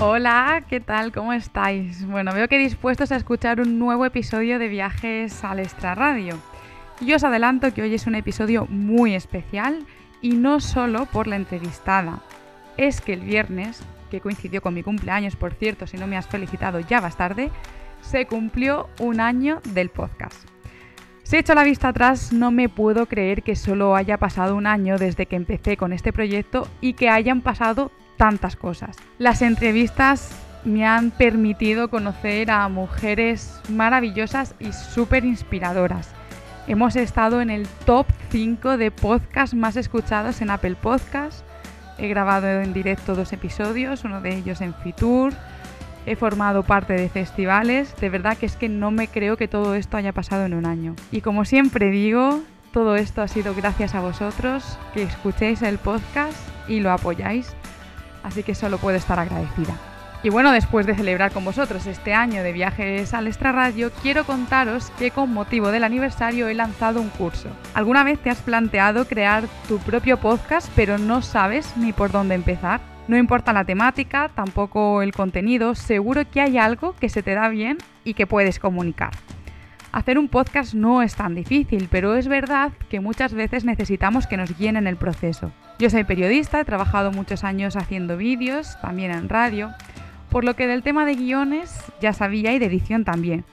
Hola, ¿qué tal? ¿Cómo estáis? Bueno, veo que dispuestos a escuchar un nuevo episodio de Viajes al Extraradio. Yo os adelanto que hoy es un episodio muy especial y no solo por la entrevistada. Es que el viernes, que coincidió con mi cumpleaños, por cierto, si no me has felicitado ya vas tarde, se cumplió un año del podcast. Si he hecho la vista atrás, no me puedo creer que solo haya pasado un año desde que empecé con este proyecto y que hayan pasado tantas cosas. Las entrevistas me han permitido conocer a mujeres maravillosas y súper inspiradoras. Hemos estado en el top 5 de podcasts más escuchados en Apple Podcasts. He grabado en directo dos episodios, uno de ellos en Fitur. He formado parte de festivales. De verdad que es que no me creo que todo esto haya pasado en un año. Y como siempre digo, todo esto ha sido gracias a vosotros que escuchéis el podcast y lo apoyáis así que solo puedo estar agradecida. Y bueno, después de celebrar con vosotros este año de viajes al extrarradio, quiero contaros que con motivo del aniversario he lanzado un curso. ¿Alguna vez te has planteado crear tu propio podcast pero no sabes ni por dónde empezar? No importa la temática, tampoco el contenido, seguro que hay algo que se te da bien y que puedes comunicar. Hacer un podcast no es tan difícil, pero es verdad que muchas veces necesitamos que nos guíen en el proceso. Yo soy periodista, he trabajado muchos años haciendo vídeos, también en radio, por lo que del tema de guiones ya sabía y de edición también.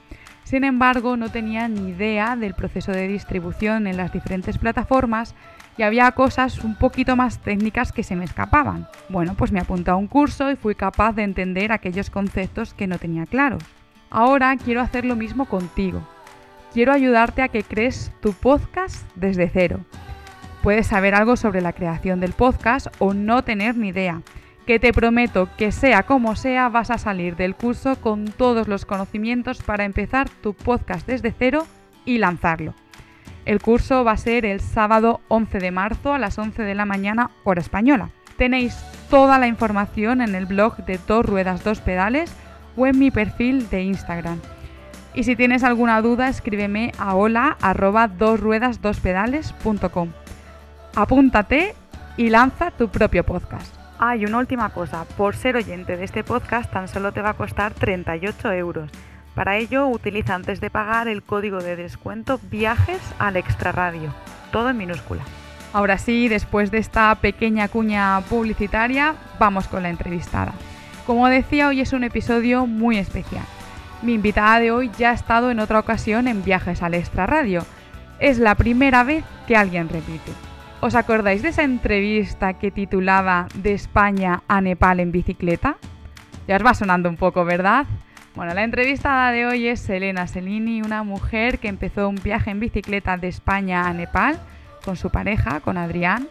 Sin embargo, no tenía ni idea del proceso de distribución en las diferentes plataformas y había cosas un poquito más técnicas que se me escapaban. Bueno, pues me apunté a un curso y fui capaz de entender aquellos conceptos que no tenía claros. Ahora quiero hacer lo mismo contigo. Quiero ayudarte a que crees tu podcast desde cero Puedes saber algo sobre la creación del podcast o no tener ni idea. Que te prometo que sea como sea vas a salir del curso con todos los conocimientos para empezar tu podcast desde cero y lanzarlo. El curso va a ser el sábado 11 de marzo a las 11 de la mañana hora española. Tenéis toda la información en el blog de Dos Ruedas Dos Pedales o en mi perfil de Instagram. Y si tienes alguna duda, escríbeme a hola Apúntate y lanza tu propio podcast. Ah, y una última cosa, por ser oyente de este podcast tan solo te va a costar 38 euros. Para ello utiliza antes de pagar el código de descuento viajes al extraradio, todo en minúscula. Ahora sí, después de esta pequeña cuña publicitaria, vamos con la entrevistada. Como decía, hoy es un episodio muy especial. Mi invitada de hoy ya ha estado en otra ocasión en viajes al extraradio. Es la primera vez que alguien repite. ¿Os acordáis de esa entrevista que titulaba De España a Nepal en bicicleta? Ya os va sonando un poco, ¿verdad? Bueno, la entrevistada de hoy es Elena Selini, una mujer que empezó un viaje en bicicleta de España a Nepal con su pareja, con Adrián.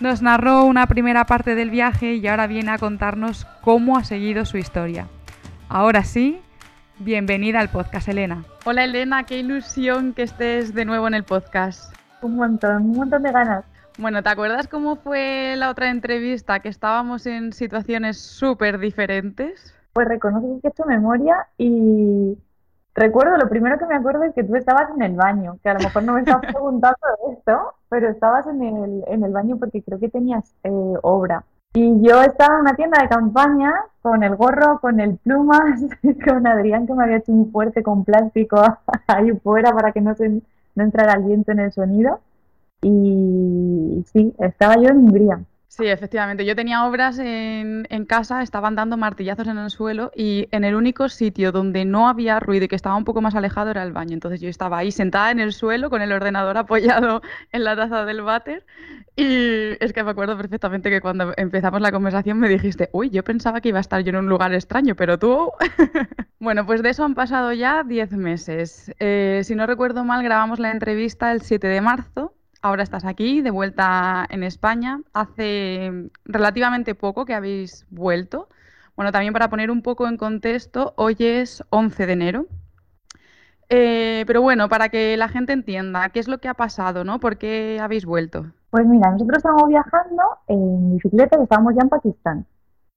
Nos narró una primera parte del viaje y ahora viene a contarnos cómo ha seguido su historia. Ahora sí, bienvenida al podcast, Elena. Hola, Elena, qué ilusión que estés de nuevo en el podcast. Un montón, un montón de ganas. Bueno, ¿te acuerdas cómo fue la otra entrevista? Que estábamos en situaciones súper diferentes. Pues reconozco que he hecho memoria y recuerdo, lo primero que me acuerdo es que tú estabas en el baño, que a lo mejor no me estabas preguntando esto, pero estabas en el, en el baño porque creo que tenías eh, obra. Y yo estaba en una tienda de campaña con el gorro, con el plumas, con Adrián que me había hecho un fuerte con plástico ahí fuera para que no, se, no entrara el viento en el sonido. Y sí, estaba yo en Hungría. Sí, efectivamente. Yo tenía obras en, en, casa, estaban dando martillazos en el suelo y en el único sitio donde no había ruido y que estaba un poco más alejado era el baño. Entonces yo estaba ahí sentada en el suelo con el ordenador apoyado en la taza del váter y es que me acuerdo perfectamente que cuando empezamos la conversación me dijiste, uy, yo pensaba que iba a estar yo en un lugar extraño, pero tú... bueno, pues de eso han pasado ya 10 meses. Eh, si no recuerdo mal, grabamos la entrevista el 7 de marzo Ahora estás aquí, de vuelta en España. Hace relativamente poco que habéis vuelto. Bueno, también para poner un poco en contexto, hoy es 11 de enero. Eh, pero bueno, para que la gente entienda, ¿qué es lo que ha pasado, no? ¿Por qué habéis vuelto? Pues mira, nosotros estamos viajando en bicicleta y estábamos ya en Pakistán.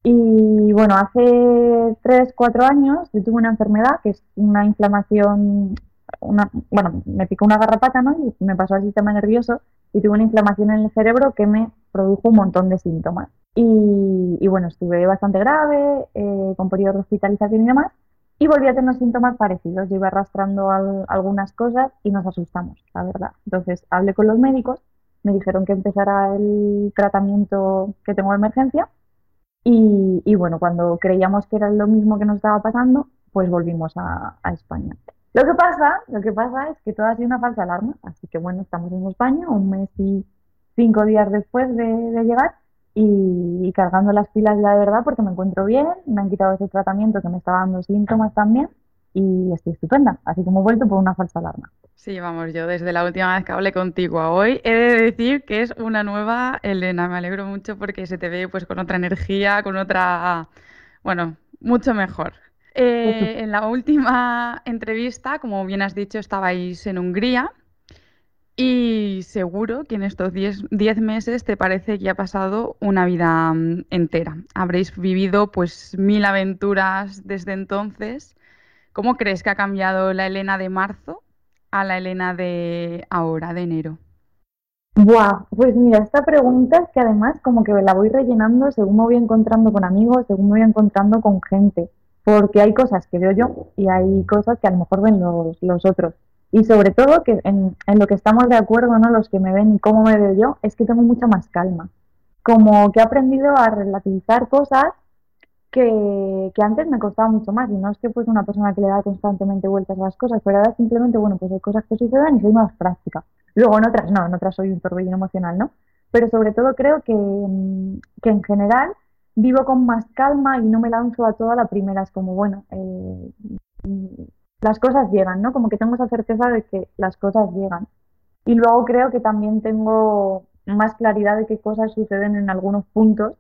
Y bueno, hace 3, 4 años yo tuve una enfermedad que es una inflamación, una, bueno, me picó una garrapata, ¿no? Y me pasó al sistema nervioso y tuve una inflamación en el cerebro que me produjo un montón de síntomas. Y, bueno, estuve bastante grave, eh, con periodos de hospitalización y demás, y volví a tener síntomas parecidos. Iba arrastrando algunas cosas y nos asustamos, la verdad. Entonces hablé con los médicos, me dijeron que empezara el tratamiento que tengo de emergencia. Y, bueno, cuando creíamos que era lo mismo que nos estaba pasando, pues volvimos a, España. Lo que pasa, lo que pasa es que todo ha sido una falsa alarma. Así que bueno, estamos en España, un mes y cinco días después de llegar y, cargando las pilas ya de verdad porque me encuentro bien, me han quitado ese tratamiento que me estaba dando síntomas también y estoy estupenda, así como he vuelto por una falsa alarma. Sí, vamos, yo desde la última vez que hablé contigo a hoy he de decir que es una nueva Elena, me alegro mucho porque se te ve pues con otra energía, con otra, bueno, mucho mejor. Eh, en la última entrevista, como bien has dicho, estabais en Hungría y seguro que en estos 10 meses te parece que ha pasado una vida mm, entera. Habréis vivido pues mil aventuras desde entonces. ¿Cómo crees que ha cambiado la Elena de marzo a la Elena de ahora, de enero? Buah, pues mira, esta pregunta es que además como que la voy rellenando según me voy encontrando con amigos, según me voy encontrando con gente, porque hay cosas que veo yo y hay cosas que a lo mejor ven los, otros. Y sobre todo, que en, lo que estamos de acuerdo, ¿no? Los que me ven y cómo me veo yo, es que tengo mucha más calma. Como que he aprendido a relativizar cosas que, que, antes me costaba mucho más. Y no es que pues una persona que le da constantemente vueltas a las cosas, pero ahora simplemente, bueno, pues hay cosas que sucedan y soy más práctica. Luego en otras no, en otras soy un torbellino emocional, ¿no? Pero sobre todo creo que, que en general vivo con más calma y no me lanzo a toda la primera. Es como, bueno, eh, las cosas llegan, ¿no? Como que tengo esa certeza de que las cosas llegan. Y luego creo que también tengo más claridad de qué cosas suceden en algunos puntos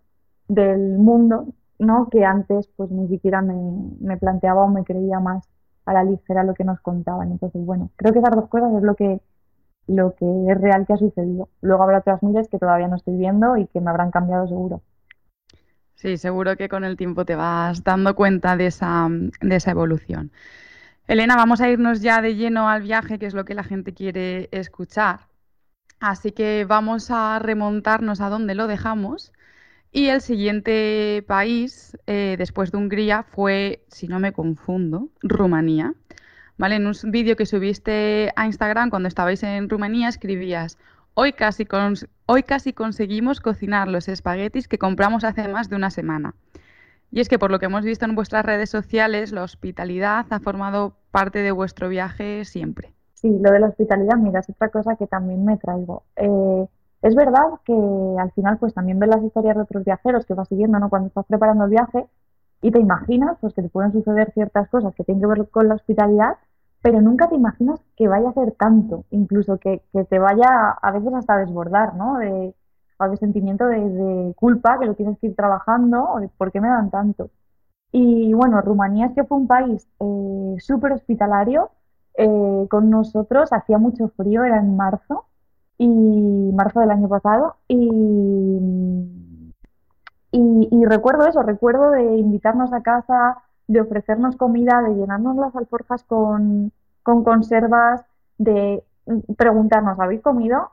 del mundo, ¿no? Que antes pues ni siquiera me, me planteaba o me creía más a la ligera lo que nos contaban. Entonces, bueno, creo que esas dos cosas es lo que, lo que es real que ha sucedido. Luego habrá otras miles que todavía no estoy viendo y que me habrán cambiado seguro. Sí, seguro que con el tiempo te vas dando cuenta de esa, de esa evolución. Elena, vamos a irnos ya de lleno al viaje, que es lo que la gente quiere escuchar. Así que vamos a remontarnos a donde lo dejamos. Y el siguiente país, eh, después de Hungría, fue, si no me confundo, Rumanía. ¿Vale? En un vídeo que subiste a Instagram cuando estabais en Rumanía escribías, hoy casi, hoy casi conseguimos cocinar los espaguetis que compramos hace más de una semana. Y es que por lo que hemos visto en vuestras redes sociales, la hospitalidad ha formado parte de vuestro viaje siempre. Sí, lo de la hospitalidad, mira, es otra cosa que también me traigo. Eh, es verdad que al final pues también ves las historias de otros viajeros que vas siguiendo, ¿no? Cuando estás preparando el viaje y te imaginas pues que te pueden suceder ciertas cosas que tienen que ver con la hospitalidad, pero nunca te imaginas que vaya a ser tanto, incluso que, que te vaya a veces hasta desbordar, ¿no? De, o de sentimiento de, culpa que lo tienes que ir trabajando de por qué me dan tanto. Y bueno, Rumanía es que fue un país eh, súper hospitalario eh, con nosotros, hacía mucho frío, era en marzo, y marzo del año pasado, y, y, recuerdo eso, recuerdo de invitarnos a casa, de ofrecernos comida, de llenarnos las alforjas con, con conservas, de preguntarnos, ¿habéis comido?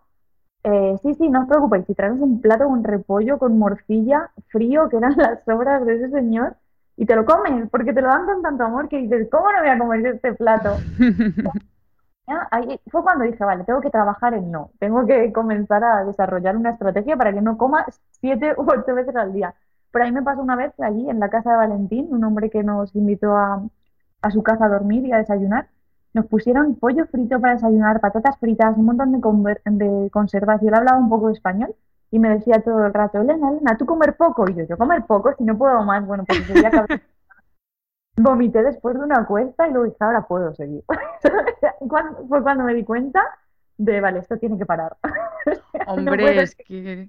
Eh, sí, sí, no os preocupéis, si traes un plato con repollo, con morcilla, frío, que eran las sobras de ese señor, y te lo comes, porque te lo dan con tanto amor que dices, ¿cómo no voy a comer este plato? Ahí fue cuando dije, vale, tengo que trabajar en no, tengo que comenzar a desarrollar una estrategia para que no coma siete u ocho veces al día. Pero ahí me pasó una vez allí en la casa de Valentín, un hombre que nos invitó a, a su casa a dormir y a desayunar, nos pusieron pollo frito para desayunar, patatas fritas, un montón de, de conservas y él hablaba un poco de español y me decía todo el rato, Elena, Elena, tú comer poco. Y yo, yo comer poco, si no puedo más, bueno, pues sería que vomité después de una cuesta y luego dije, ahora puedo seguir. fue cuando me di cuenta de, vale, esto tiene que parar. Hombre, es que...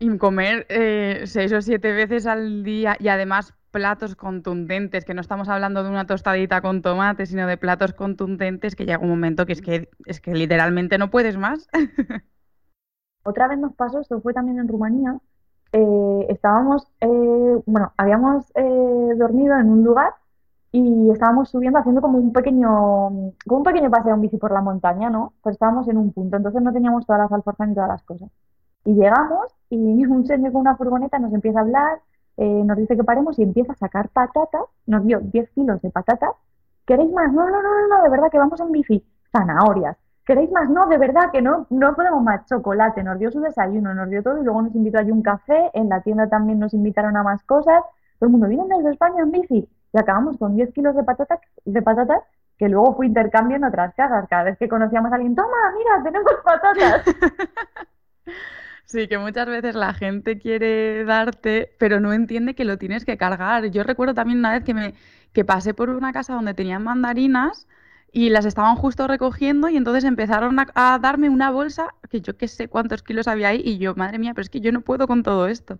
Y comer eh, seis o siete veces al día y además platos contundentes, que no estamos hablando de una tostadita con tomate, sino de platos contundentes que llega un momento que es que, es que literalmente no puedes más. Otra vez nos pasó, esto fue también en Rumanía, eh, estábamos, eh, bueno, habíamos eh, dormido en un lugar y estábamos subiendo haciendo como un pequeño, como un pequeño paseo en bici por la montaña, ¿no? Pero estábamos en un punto, entonces no teníamos todas las alforjas ni todas las cosas. Y llegamos y un señor con una furgoneta nos empieza a hablar, nos dice que paremos y empieza a sacar patatas, nos dio 10 kilos de patatas. ¿Queréis más? No, no, no, no, de verdad que vamos en bici. Zanahorias, ¿Queréis más? No, de verdad que no, no podemos más chocolate. Nos dio su desayuno, nos dio todo y luego nos invitó allí un café. En la tienda también nos invitaron a más cosas. Todo el mundo vino desde España en bici y acabamos con 10 kilos de patatas, de patatas que luego fue intercambio en otras casas. Cada vez que conocíamos a alguien, toma, mira, tenemos patatas. Sí, que muchas veces la gente quiere darte, pero no entiende que lo tienes que cargar. Yo recuerdo también una vez que me que pasé por una casa donde tenían mandarinas y las estaban justo recogiendo y entonces empezaron a, darme una bolsa que yo qué sé cuántos kilos había ahí y yo, madre mía, pero es que yo no puedo con todo esto.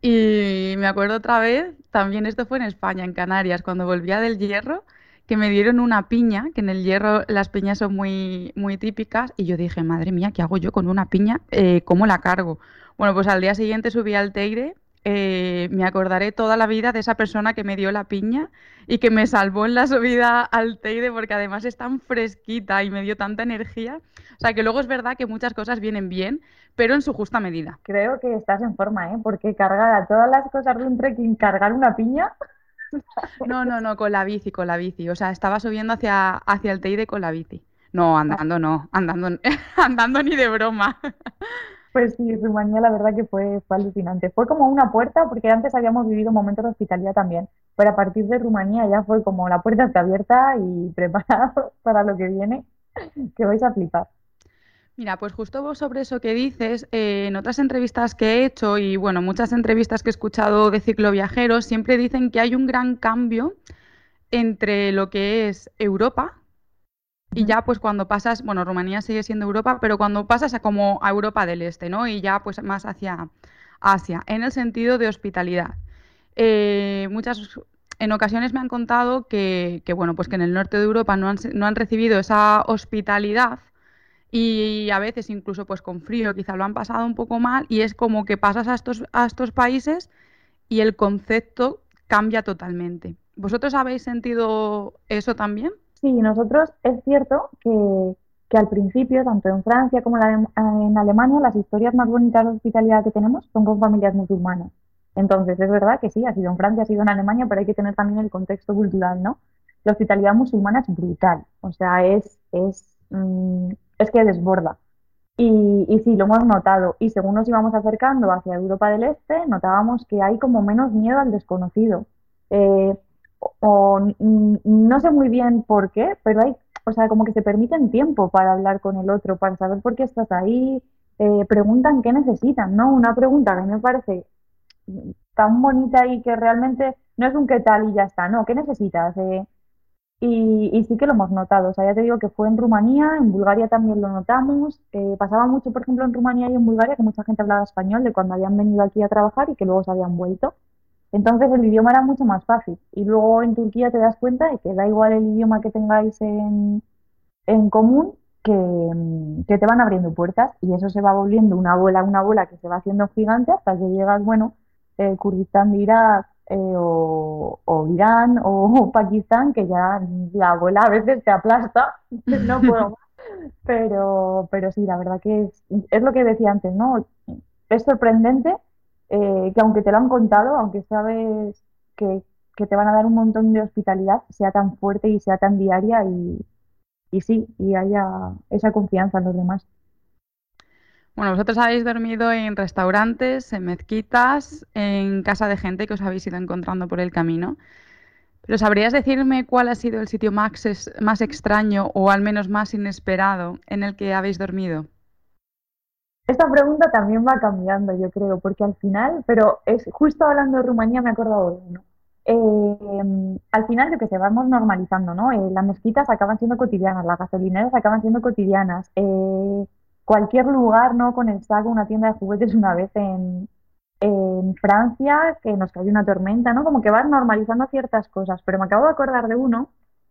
Y me acuerdo otra vez, también esto fue en España, en Canarias, cuando volvía del hierro, que me dieron una piña, que en el hierro las piñas son muy, muy típicas, y yo dije, madre mía, ¿qué hago yo con una piña? Eh, ¿Cómo la cargo? Bueno, pues al día siguiente subí al Teire eh, me acordaré toda la vida de esa persona que me dio la piña y que me salvó en la subida al Teide porque además es tan fresquita y me dio tanta energía. O sea que luego es verdad que muchas cosas vienen bien, pero en su justa medida. Creo que estás en forma, ¿eh? Porque cargar a todas las cosas de un trekking, cargar una piña. No, no, no, con la bici, con la bici. O sea, estaba subiendo hacia, hacia el Teide con la bici. No, andando no, andando, andando ni de broma. Pues sí, Rumanía la verdad que fue, alucinante. Fue como una puerta, porque antes habíamos vivido momentos de hospitalidad también, pero a partir de Rumanía ya fue como la puerta está abierta y preparado para lo que viene, que vais a flipar. Mira, pues justo vos sobre eso que dices, eh, en otras entrevistas que he hecho y bueno, muchas entrevistas que he escuchado de cicloviajeros, siempre dicen que hay un gran cambio entre lo que es Europa, y ya pues cuando pasas, bueno, Rumanía sigue siendo Europa, pero cuando pasas a como a Europa del Este, ¿no? Y ya pues más hacia Asia, en el sentido de hospitalidad. Eh, muchas, en ocasiones me han contado que, bueno, pues que en el norte de Europa no han, no han recibido esa hospitalidad y a veces incluso pues con frío quizá lo han pasado un poco mal y es como que pasas a estos, a estos países y el concepto cambia totalmente. ¿Vosotros habéis sentido eso también? Sí, nosotros es cierto que, al principio, tanto en Francia como en Alemania, las historias más bonitas de hospitalidad que tenemos son con familias musulmanas. Entonces, es verdad que sí, ha sido en Francia, ha sido en Alemania, pero hay que tener también el contexto cultural, ¿no? La hospitalidad musulmana es brutal, o sea, es, es, mm, es que desborda. Y, y, sí, lo hemos notado. Y según nos íbamos acercando hacia Europa del Este, notábamos que hay como menos miedo al desconocido. Eh, o no sé muy bien por qué, pero hay, o sea, como que se permiten tiempo para hablar con el otro, para saber por qué estás ahí, eh, preguntan qué necesitan, ¿no? Una pregunta que me parece tan bonita y que realmente no es un qué tal y ya está, no, ¿qué necesitas? Eh, y, y, sí que lo hemos notado, o sea, ya te digo que fue en Rumanía, en Bulgaria también lo notamos, eh, pasaba mucho, por ejemplo, en Rumanía y en Bulgaria que mucha gente hablaba español de cuando habían venido aquí a trabajar y que luego se habían vuelto. Entonces el idioma era mucho más fácil. Y luego en Turquía te das cuenta de que da igual el idioma que tengáis en, en común, que, te van abriendo puertas y eso se va volviendo una bola, una bola que se va haciendo gigante hasta que llegas, bueno, eh, Kurdistán de Irak eh, o, Irán o, Pakistán, que ya la bola a veces te aplasta, no puedo más. Pero, pero sí, la verdad que es, es lo que decía antes, ¿no? Es sorprendente eh, que aunque te lo han contado, aunque sabes que, te van a dar un montón de hospitalidad, sea tan fuerte y sea tan diaria y, y sí, y haya esa confianza en los demás. Bueno, vosotros habéis dormido en restaurantes, en mezquitas, en casa de gente que os habéis ido encontrando por el camino. Pero ¿sabrías decirme cuál ha sido el sitio más, más extraño o al menos más inesperado en el que habéis dormido? Esta pregunta también va cambiando, yo creo, porque al final, pero es justo hablando de Rumanía me he acordado de uno. Eh, al final, de que se vamos normalizando, ¿no? Eh, las mezquitas acaban siendo cotidianas, las gasolineras acaban siendo cotidianas. Eh, cualquier lugar, ¿no? Con el saco, una tienda de juguetes una vez en, en Francia que nos cayó una tormenta, ¿no? Como que vas normalizando ciertas cosas, pero me acabo de acordar de uno,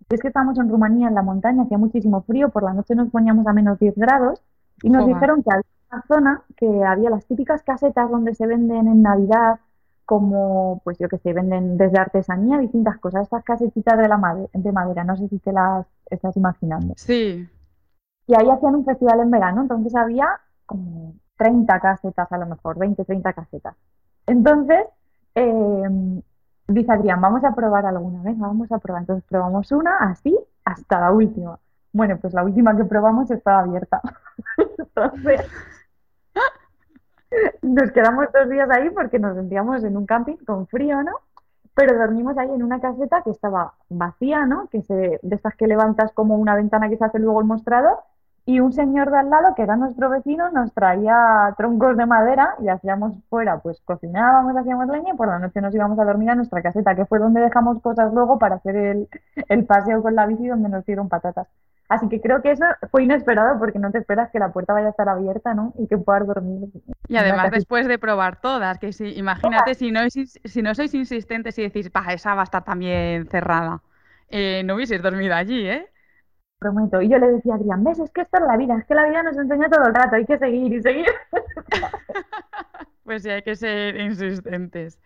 que es que estábamos en Rumanía en la montaña, hacía muchísimo frío, por la noche nos poníamos a menos 10 grados y nos Joder. dijeron que había una zona que había las típicas casetas donde se venden en Navidad, como, pues yo que sé, venden desde artesanía distintas cosas, estas casetitas de, la made- de madera, no sé si te las estás imaginando. Sí. Y ahí hacían un festival en verano, entonces había como 30 casetas a lo mejor, 20, 30 casetas. Entonces, eh, dice Adrián, vamos a probar alguna, venga, vamos a probar. Entonces probamos una así hasta la última. Bueno, pues la última que probamos estaba abierta. Entonces, nos quedamos dos días ahí porque nos sentíamos en un camping con frío, ¿no? Pero dormimos ahí en una caseta que estaba vacía, ¿no? Que se, de estas que levantas como una ventana que se hace luego el mostrador. Y un señor de al lado, que era nuestro vecino, nos traía troncos de madera y hacíamos fuera, pues cocinábamos, hacíamos leña y por la noche nos íbamos a dormir a nuestra caseta, que fue donde dejamos cosas luego para hacer el, el paseo con la bici donde nos dieron patatas. Así que creo que eso fue inesperado porque no te esperas que la puerta vaya a estar abierta, ¿no? Y que puedas dormir. Y además después de probar todas, que si, imagínate si no, si no sois insistentes y decís, pa, esa va a estar también cerrada, eh, no hubieseis dormido allí, ¿eh? Prometo. Y yo le decía a Adrián, ves, es que esto es la vida, es que la vida nos enseña todo el rato, hay que seguir y seguir. Pues sí, hay que ser insistentes.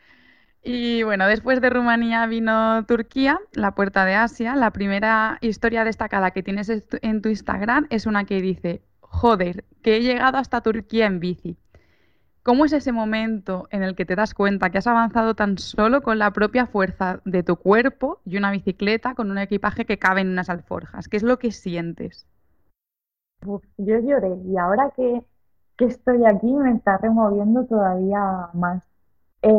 Y bueno, después de Rumanía vino Turquía, la puerta de Asia. La primera historia destacada que tienes en tu- Instagram es una que dice, joder, que he llegado hasta Turquía en bici. ¿Cómo es ese momento en el que te das cuenta que has avanzado tan solo con la propia fuerza de tu cuerpo y una bicicleta con un equipaje que cabe en unas alforjas? ¿Qué es lo que sientes? Uf, yo lloré y ahora que, que estoy aquí me está removiendo todavía más. Eh,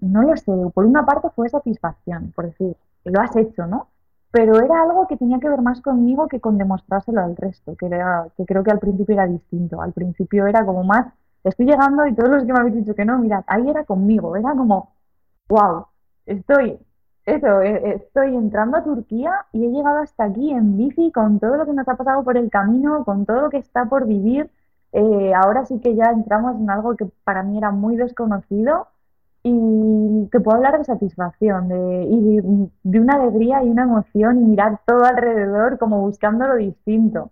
no lo sé, por una parte fue satisfacción, por decir, lo has hecho, ¿no? Pero era algo que tenía que ver más conmigo que con demostrárselo al resto, que era, que creo que al principio era distinto. Al principio era como más, estoy llegando y todos los que me habéis dicho que no, mirad, ahí era conmigo, era como, wow, estoy, eso, eh, estoy entrando a Turquía y he llegado hasta aquí en bici con todo lo que nos ha pasado por el camino, con todo lo que está por vivir. Eh, ahora sí que ya entramos en algo que para mí era muy desconocido y que puedo hablar de satisfacción, de, y de, de una alegría y una emoción y mirar todo alrededor como buscando lo distinto.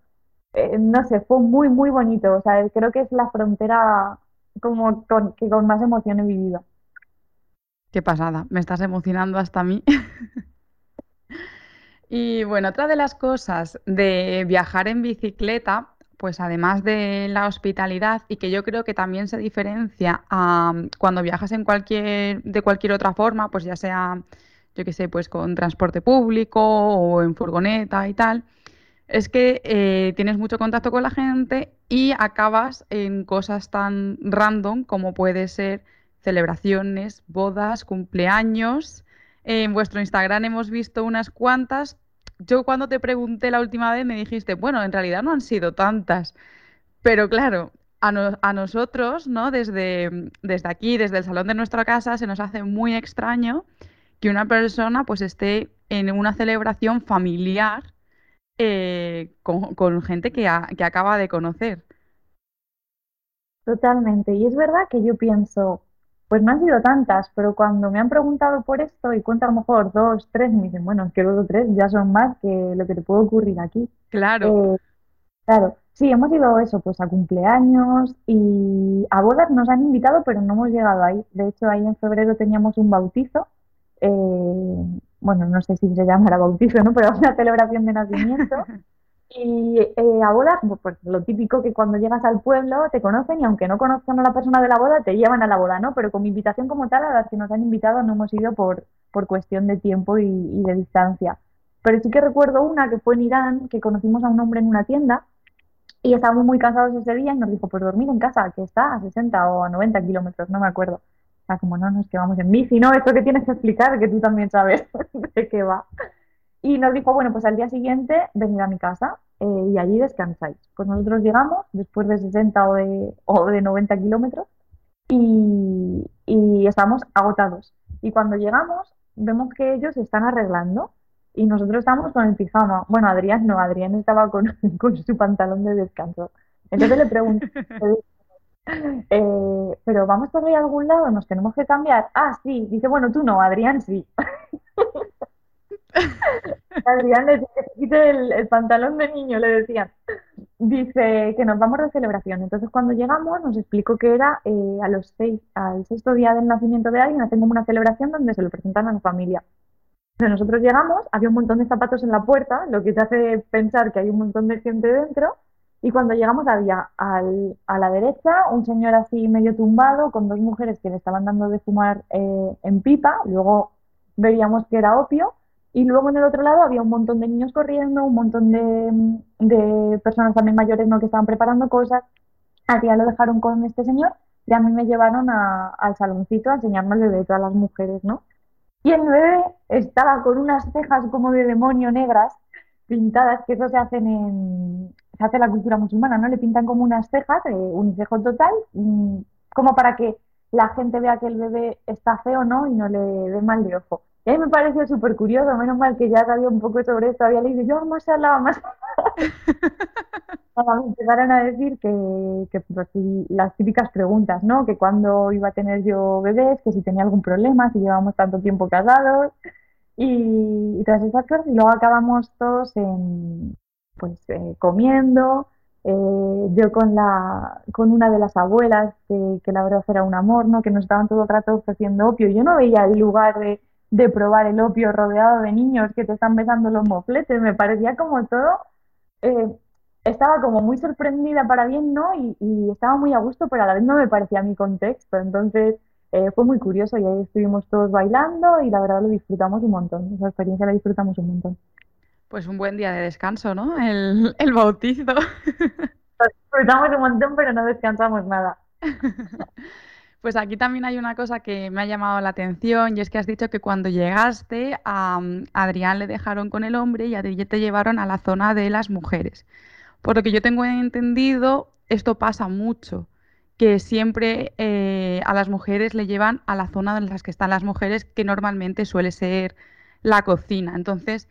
Eh, no sé, fue muy, muy bonito. O sea, creo que es la frontera como con, que con más emoción he vivido. Qué pasada, me estás emocionando hasta a mí. Y bueno, otra de las cosas de viajar en bicicleta, pues además de la hospitalidad y que yo creo que también se diferencia a cuando viajas en cualquier, de cualquier otra forma, pues ya sea, yo qué sé, pues con transporte público o en furgoneta y tal, es que eh, tienes mucho contacto con la gente y acabas en cosas tan random como puede ser celebraciones, bodas, cumpleaños. En vuestro Instagram hemos visto unas cuantas. Yo cuando te pregunté la última vez me dijiste, bueno, en realidad no han sido tantas. Pero claro, a, no- a nosotros, ¿no? Desde, desde aquí, desde el salón de nuestra casa, se nos hace muy extraño que una persona pues esté en una celebración familiar eh, con, con gente que, a- que acaba de conocer. Totalmente. Y es verdad que yo pienso, pues no han sido tantas, pero cuando me han preguntado por esto y cuento a lo mejor dos, tres, me dicen, bueno, es que dos o tres ya son más que lo que te puede ocurrir aquí. Claro. Eh, claro, sí, hemos ido eso, pues a cumpleaños y a bodas nos han invitado, pero no hemos llegado ahí. De hecho, ahí en febrero teníamos un bautizo. eh, bueno, no sé si se llamará bautizo, ¿no? Pero una celebración de nacimiento. Y eh, a bodas, pues, lo típico que cuando llegas al pueblo te conocen y aunque no conozcan a la persona de la boda, te llevan a la boda, ¿no? Pero con invitación como tal, a las que nos han invitado no hemos ido por, por cuestión de tiempo y, y de distancia. Pero sí que recuerdo una que fue en Irán, que conocimos a un hombre en una tienda y estábamos muy cansados ese día y nos dijo, pues dormir en casa, que está a 60 o a 90 kilómetros, no me acuerdo. Como no, no es que vamos en bici, no, esto que tienes que explicar, que tú también sabes de qué va. Y nos dijo, bueno, pues al día siguiente venid a mi casa eh, y allí descansáis. Pues nosotros llegamos después de 60 o de, o de 90 kilómetros y, y estamos agotados. Y cuando llegamos, vemos que ellos se están arreglando y nosotros estamos con el pijama. Bueno, Adrián no, Adrián estaba con, con su pantalón de descanso. Entonces le pregunté, Eh, pero vamos por ahí a algún lado, nos tenemos que cambiar. Ah, sí, dice, bueno, tú no, Adrián sí. Adrián le dice que se quite el, el pantalón de niño, le decían. Dice que nos vamos de celebración. Entonces, cuando llegamos, nos explicó que era eh, a los seis, al sexto día del nacimiento de alguien, hacen como una celebración donde se lo presentan a la familia. Entonces, nosotros llegamos, había un montón de zapatos en la puerta, lo que te hace pensar que hay un montón de gente dentro. Y cuando llegamos había al- a la derecha un señor así medio tumbado con dos mujeres que le estaban dando de fumar eh, en pipa, luego veíamos que era opio, y luego en el otro lado había un montón de niños corriendo, un montón de, de personas también mayores ¿no? que estaban preparando cosas. A tía lo dejaron con este señor y a mí me llevaron a- al saloncito a enseñarme el bebé de todas las mujeres, ¿no? Y el bebé estaba con unas cejas como de demonio negras, pintadas, que eso se hacen en, se hace la cultura musulmana, ¿no? Le pintan como unas cejas, eh, unicejo total, como para que la gente vea que el bebé está feo, ¿no? Y no le dé mal de ojo. Y a mí me pareció súper curioso, menos mal que ya sabía un poco sobre esto, había leído yo, más allá, más me empezaron a decir que, pues, las típicas preguntas, ¿no? Que cuándo iba a tener yo bebés, que si tenía algún problema, si llevábamos tanto tiempo casados y, y todas esas cosas. Y luego acabamos todos en, pues, eh, comiendo, eh, yo con la, con una de las abuelas, que, la verdad era un amor, ¿no? Que nos estaban todo el rato ofreciendo opio. Yo no veía el lugar de, de probar el opio rodeado de niños que te están besando los mofletes. Me parecía como todo eh, estaba como muy sorprendida para bien, ¿no? Y, y estaba muy a gusto, pero a la vez no me parecía mi contexto. Entonces eh, fue muy curioso y ahí estuvimos todos bailando y la verdad lo disfrutamos un montón. Esa experiencia la disfrutamos un montón. Pues un buen día de descanso, ¿no? El, el bautizo. Lo disfrutamos un montón, pero no descansamos nada. Pues aquí también hay una cosa que me ha llamado la atención y es que has dicho que cuando llegaste a, Adrián le dejaron con el hombre y a ti te llevaron a la zona de las mujeres. Por lo que yo tengo entendido, esto pasa mucho, que siempre eh, a las mujeres le llevan a la zona en las que están las mujeres, que normalmente suele ser la cocina. Entonces,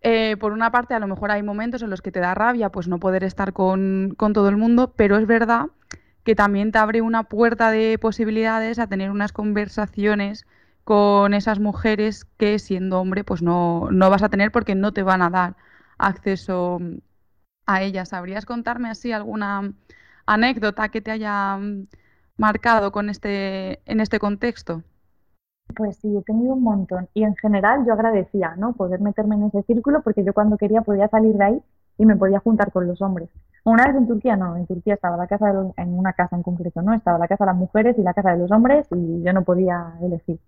eh, por una parte, a lo mejor hay momentos en los que te da rabia pues no poder estar con, con todo el mundo, pero es verdad que también te abre una puerta de posibilidades a tener unas conversaciones con esas mujeres que siendo hombre pues no, no vas a tener porque no te van a dar acceso a ellas. ¿Sabrías contarme así alguna anécdota que te haya mm, marcado con este, en este contexto? Pues sí, he tenido un montón. Y en general yo agradecía, ¿no? Poder meterme en ese círculo porque yo cuando quería podía salir de ahí y me podía juntar con los hombres. Una vez en Turquía, no, en Turquía estaba la casa de los- en una casa en concreto, ¿no? Estaba la casa de las mujeres y la casa de los hombres y yo no podía elegir.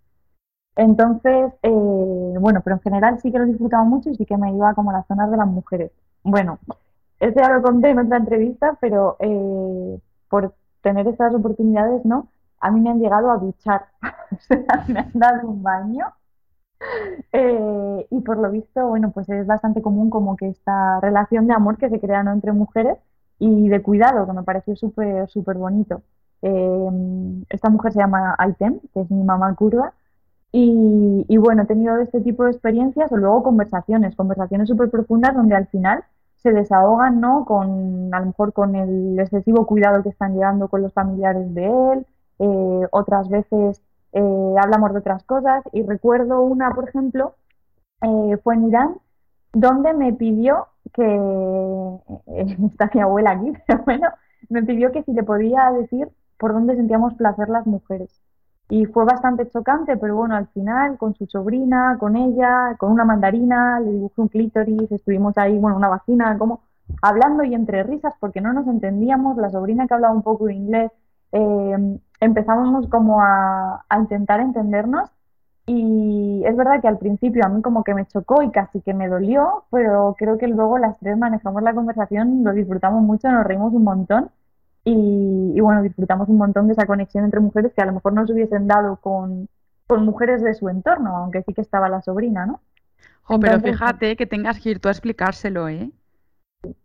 Entonces, eh, bueno, pero en general sí que lo disfrutaba mucho y sí que me iba como a las zonas de las mujeres. Bueno, eso ya lo conté en otra entrevista, pero eh, por tener estas oportunidades, ¿no? A mí me han llegado a duchar, o sea, me han dado un baño eh, y por lo visto, bueno, pues es bastante común como que esta relación de amor que se crea, ¿no? entre mujeres y de cuidado, que me pareció súper, súper bonito. Eh, esta mujer se llama Aitem, que es mi mamá kurda, y, y bueno, he tenido este tipo de experiencias o luego conversaciones, conversaciones súper profundas donde al final se desahogan, ¿no? Con, a lo mejor con el excesivo cuidado que están llevando con los familiares de él, eh, otras veces eh, hablamos de otras cosas y recuerdo una, por ejemplo, eh, fue en Irán, donde me pidió que, está mi abuela aquí, pero bueno, me pidió que si le podía decir por dónde sentíamos placer las mujeres. Y fue bastante chocante, pero bueno, al final, con su sobrina, con ella, con una mandarina, le dibujé un clítoris, estuvimos ahí, bueno, una vagina, como hablando y entre risas, porque no nos entendíamos, la sobrina que hablaba un poco de inglés, eh, empezamos como a, a intentar entendernos y es verdad que al principio a mí como que me chocó y casi que me dolió, pero creo que luego las tres manejamos la conversación, lo disfrutamos mucho, nos reímos un montón y, y bueno, disfrutamos un montón de esa conexión entre mujeres que a lo mejor no se hubiesen dado con, con mujeres de su entorno, aunque sí que estaba la sobrina, ¿no? Jo, pero fíjate que tengas que ir tú a explicárselo, ¿eh?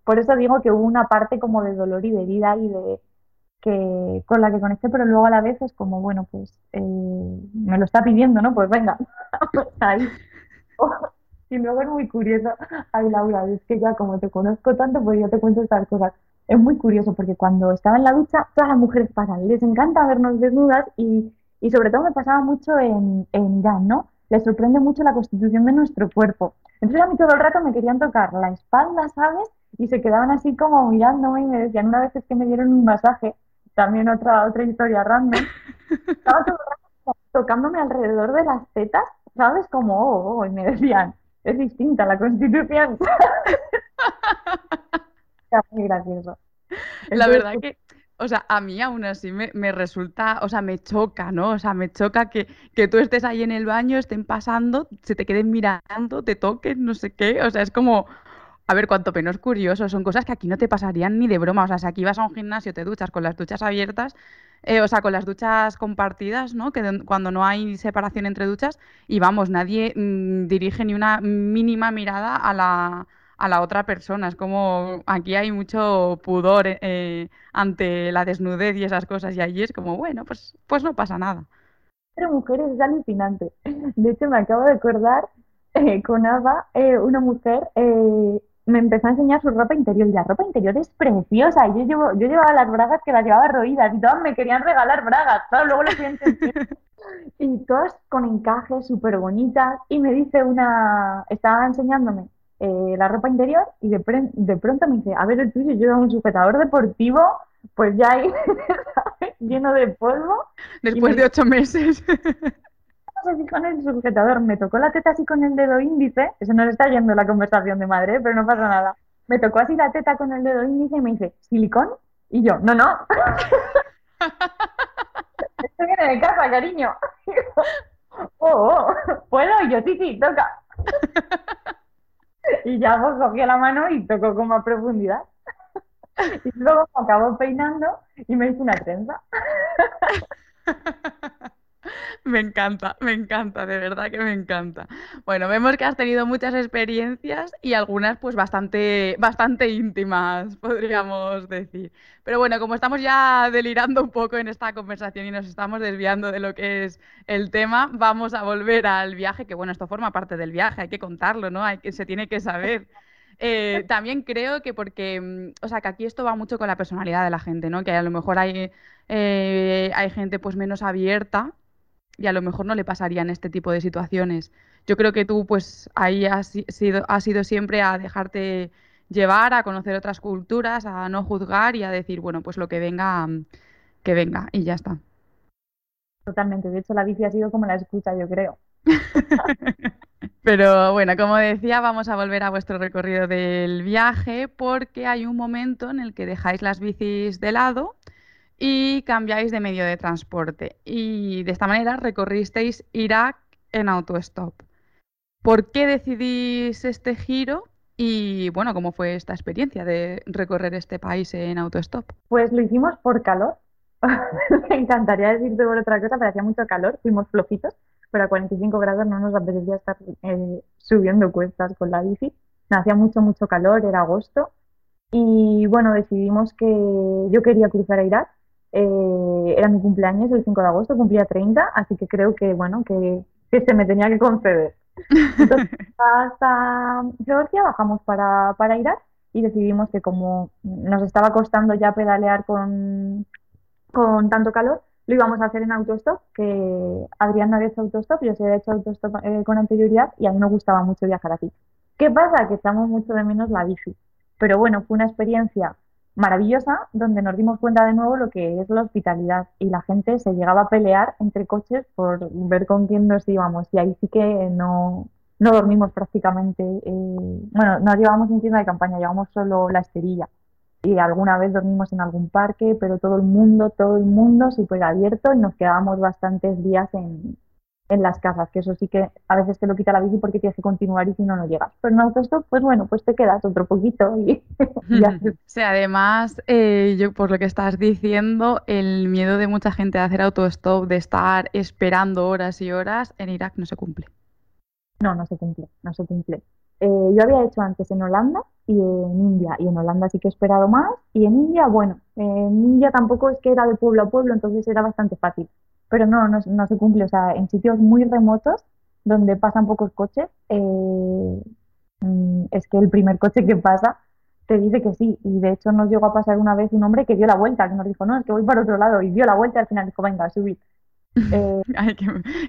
por eso digo que hubo una parte como de dolor y de herida y de que con la que conecté, pero luego a la vez es como, bueno, pues eh, me lo está pidiendo, ¿no? Pues venga, vamos ahí. Y luego es muy curioso, ay Laura, es que ya como te conozco tanto, pues ya te cuento estas cosas. es muy curioso porque cuando estaba en la ducha, todas las mujeres pasan, les encanta vernos desnudas y, y sobre todo me pasaba mucho en, en Irán, ¿no? Les sorprende mucho la constitución de nuestro cuerpo. Entonces a mí todo el rato me querían tocar la espalda, ¿sabes? Y se quedaban así como mirándome y me decían una vez es que me dieron un masaje, también otra, otra historia random, estaba todo el rato tocándome alrededor de las tetas, ¿sabes? Como, oh, oh, y me decían, es distinta la constitución. muy gracioso. La verdad que, o sea, a mí aún así me, me resulta, o sea, me choca, ¿no? O sea, me choca que, que tú estés ahí en el baño, estén pasando, se te queden mirando, te toquen, no sé qué. O sea, es como, a ver, cuánto menos curioso. Son cosas que aquí no te pasarían ni de broma. O sea, si aquí vas a un gimnasio, te duchas con las duchas abiertas, eh, o sea, con las duchas compartidas, ¿no? Que cuando no hay separación entre duchas, y vamos, nadie mm, dirige ni una mínima mirada a la, a la otra persona. Es como aquí hay mucho pudor eh, eh, ante la desnudez y esas cosas, y allí es como, bueno, pues, pues no pasa nada. Entre mujeres es alucinante. De hecho, me acabo de acordar eh, con Ava, eh, una mujer me empezó a enseñar su ropa interior y la ropa interior es preciosa. Y yo, llevo, yo llevaba las bragas que las llevaba roídas y todas me querían regalar bragas. Claro, luego entendiendo. Y todas con encajes súper bonitas. Y me dice una, estaba enseñándome eh, la ropa interior y de, pre- de pronto me dice, a ver el tuyo, yo llevo un sujetador deportivo, pues ya ahí, lleno de polvo. Después me de ocho meses. fijó en el sujetador, me tocó la teta así con el dedo índice, eso nos está yendo la conversación de madre, pero no pasa nada. Me tocó así la teta con el dedo índice y me dice, ¿silicón? Y yo, no, no, esto viene de casa, cariño. Oh, oh, ¿puedo? Y yo, sí, sí, toca. Y ya pues cogí la mano y tocó como a profundidad. Y luego me acabó peinando y me hizo una trenza. Me encanta, me encanta, de verdad que me encanta. Bueno, vemos que has tenido muchas experiencias y algunas pues bastante, bastante íntimas, podríamos decir. Pero bueno, como estamos ya delirando un poco en esta conversación y nos estamos desviando de lo que es el tema, vamos a volver al viaje, que bueno, esto forma parte del viaje, hay que contarlo, ¿no? Hay que, se tiene que saber. Eh, también creo que porque, mm, o sea, que aquí esto va mucho con la personalidad de la gente, ¿no? Que a lo mejor hay, eh, hay gente pues menos abierta y a lo mejor no le pasarían este tipo de situaciones. Yo creo que tú, pues, ahí has si- sido, has ido siempre a dejarte llevar, a conocer otras culturas, a no juzgar y a decir, bueno, pues lo que venga, mm, que venga, y ya está. Totalmente. De hecho, la bici ha sido como la escucha, yo creo. Pero bueno, como decía, vamos a volver a vuestro recorrido del viaje porque hay un momento en el que dejáis las bicis de lado y cambiáis de medio de transporte. Y de esta manera recorristeis Irak en autostop. ¿Por qué decidís este giro? Y bueno, ¿cómo fue esta experiencia de recorrer este país en autostop? Pues lo hicimos por calor. Me encantaría decirte por otra cosa, pero hacía mucho calor, fuimos flojitos, pero a 45 grados no nos apetecía estar eh, subiendo cuestas con la bici. No, hacía mucho, mucho calor, era agosto. Y bueno, decidimos que yo quería cruzar a Irak. Eh, era mi cumpleaños el 5 de agosto, cumplía 30, así que creo que, bueno, que, que se me tenía que conceder. Entonces, hasta Georgia bajamos para, para Irak y decidimos que como nos estaba costando ya pedalear con, con tanto calor, lo íbamos a hacer en autostop, que Adrián no había hecho autostop, yo sí había hecho autostop eh, con anterioridad y a mí me gustaba mucho viajar así. ¿Qué pasa? Que echamos mucho de menos la bici. Pero bueno, fue una experiencia maravillosa donde nos dimos cuenta de nuevo lo que es la hospitalidad y la gente se llegaba a pelear entre coches por ver con quién nos íbamos y ahí sí que no, no dormimos prácticamente. eh, bueno, no llevábamos en tienda de campaña, llevábamos solo la esterilla y alguna vez dormimos en algún parque, pero todo el mundo, todo el mundo súper abierto y nos quedábamos bastantes días en, en las casas, que eso sí que a veces te lo quita la bici porque tienes que continuar y si no, no llegas. Pero en autostop, pues bueno, pues te quedas otro poquito y ya. Sí, además, eh, yo por lo que estás diciendo, el miedo de mucha gente de hacer autostop, de estar esperando horas y horas, en Irak no se cumple. No, no se cumple, no se cumple. Eh, yo había hecho antes en Holanda y en India, y en Holanda sí que he esperado más, y en India, bueno, en India tampoco es que era de pueblo a pueblo, entonces era bastante fácil, pero no, no, no se cumple, o sea, en sitios muy remotos donde pasan pocos coches, eh, mm, es que el primer coche que pasa te dice que sí. Y de hecho nos llegó a pasar una vez un hombre que dio la vuelta, que nos dijo, no, es que voy para otro lado. Y dio la vuelta y al final dijo, venga, subid. Eh, Ay, qué,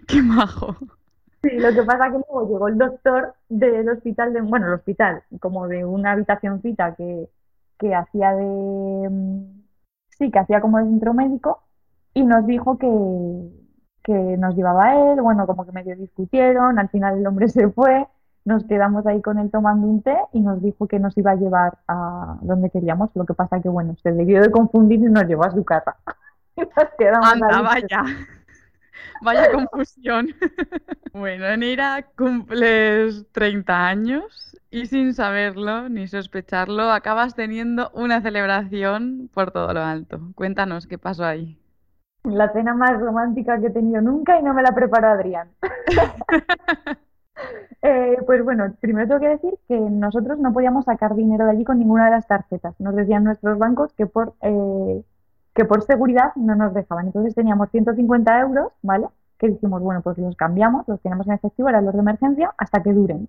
qué majo. Sí, lo que pasa que luego llegó el doctor del hospital, de, bueno, el hospital, como de una habitacióncita que, que hacía de, mm, sí, que hacía como de centro médico y nos dijo que, que nos llevaba a él, bueno, como que medio discutieron, al final el hombre se fue, nos quedamos ahí con él tomando un té y nos dijo que nos iba a llevar a donde queríamos, lo que pasa que, bueno, se debió de confundir y nos llevó a su casa. Anda, vaya. Vaya confusión. bueno, Nira, cumples 30 años y sin saberlo ni sospecharlo, acabas teniendo una celebración por todo lo alto. Cuéntanos qué pasó ahí. La cena más romántica que he tenido nunca y no me la preparó Adrián. Eh, pues bueno, primero tengo que decir que nosotros no podíamos sacar dinero de allí con ninguna de las tarjetas. Nos decían nuestros bancos que por eh, que por seguridad no nos dejaban. Entonces teníamos 150 euros, ¿vale? Que dijimos, bueno, pues los cambiamos, los tenemos en efectivo, eran los de emergencia, hasta que duren.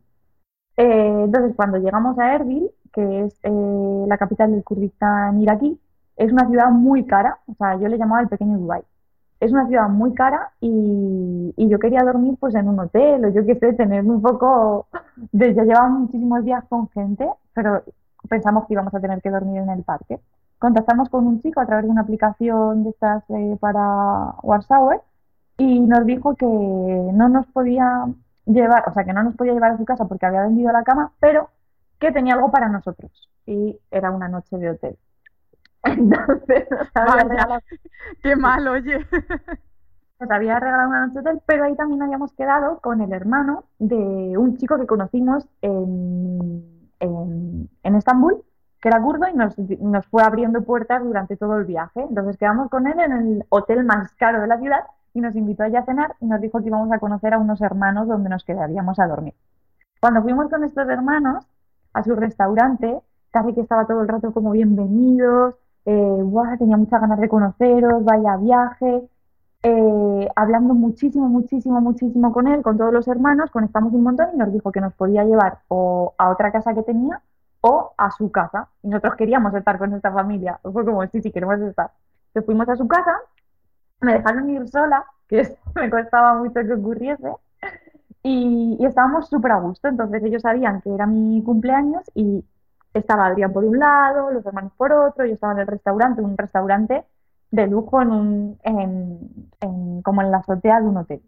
Eh, entonces, cuando llegamos a Erbil, que es eh, la capital del Kurdistán iraquí, es una ciudad muy cara, o sea, yo le llamaba el pequeño Dubai. Es una ciudad muy cara y, yo quería dormir pues en un hotel o yo qué sé, tener un poco de, ya llevamos muchísimos días con gente, pero pensamos que íbamos a tener que dormir en el parque contactamos con un chico a través de una aplicación de estas eh, para Warsaw y nos dijo que no nos podía llevar, o sea, que no nos podía llevar a su casa porque había vendido la cama, pero que tenía algo para nosotros y era una noche de hotel. Entonces, regalado... qué mal, oye. Nos había regalado una noche de hotel, pero ahí también habíamos quedado con el hermano de un chico que conocimos en, en, en Estambul que era kurdo y nos, nos, fue abriendo puertas durante todo el viaje. Entonces quedamos con él en el hotel más caro de la ciudad y nos invitó allá a cenar y nos dijo que íbamos a conocer a unos hermanos donde nos quedaríamos a dormir. Cuando fuimos con estos hermanos a su restaurante, casi que estaba todo el rato como bienvenidos, eh, tenía muchas ganas de conoceros, vaya viaje, eh, hablando muchísimo, muchísimo, muchísimo con él, con todos los hermanos, conectamos un montón y nos dijo que nos podía llevar o a otra casa que tenía o a su casa. Y nosotros queríamos estar con esta familia. Fue como, sí, sí, queremos estar. Entonces fuimos a su casa, me dejaron ir sola, que me costaba mucho que ocurriese, y, estábamos súper a gusto. Entonces ellos sabían que era mi cumpleaños y estaba Adrián por un lado, los hermanos por otro, yo estaba en el restaurante, un restaurante de lujo en un, en, como en la azotea de un hotel.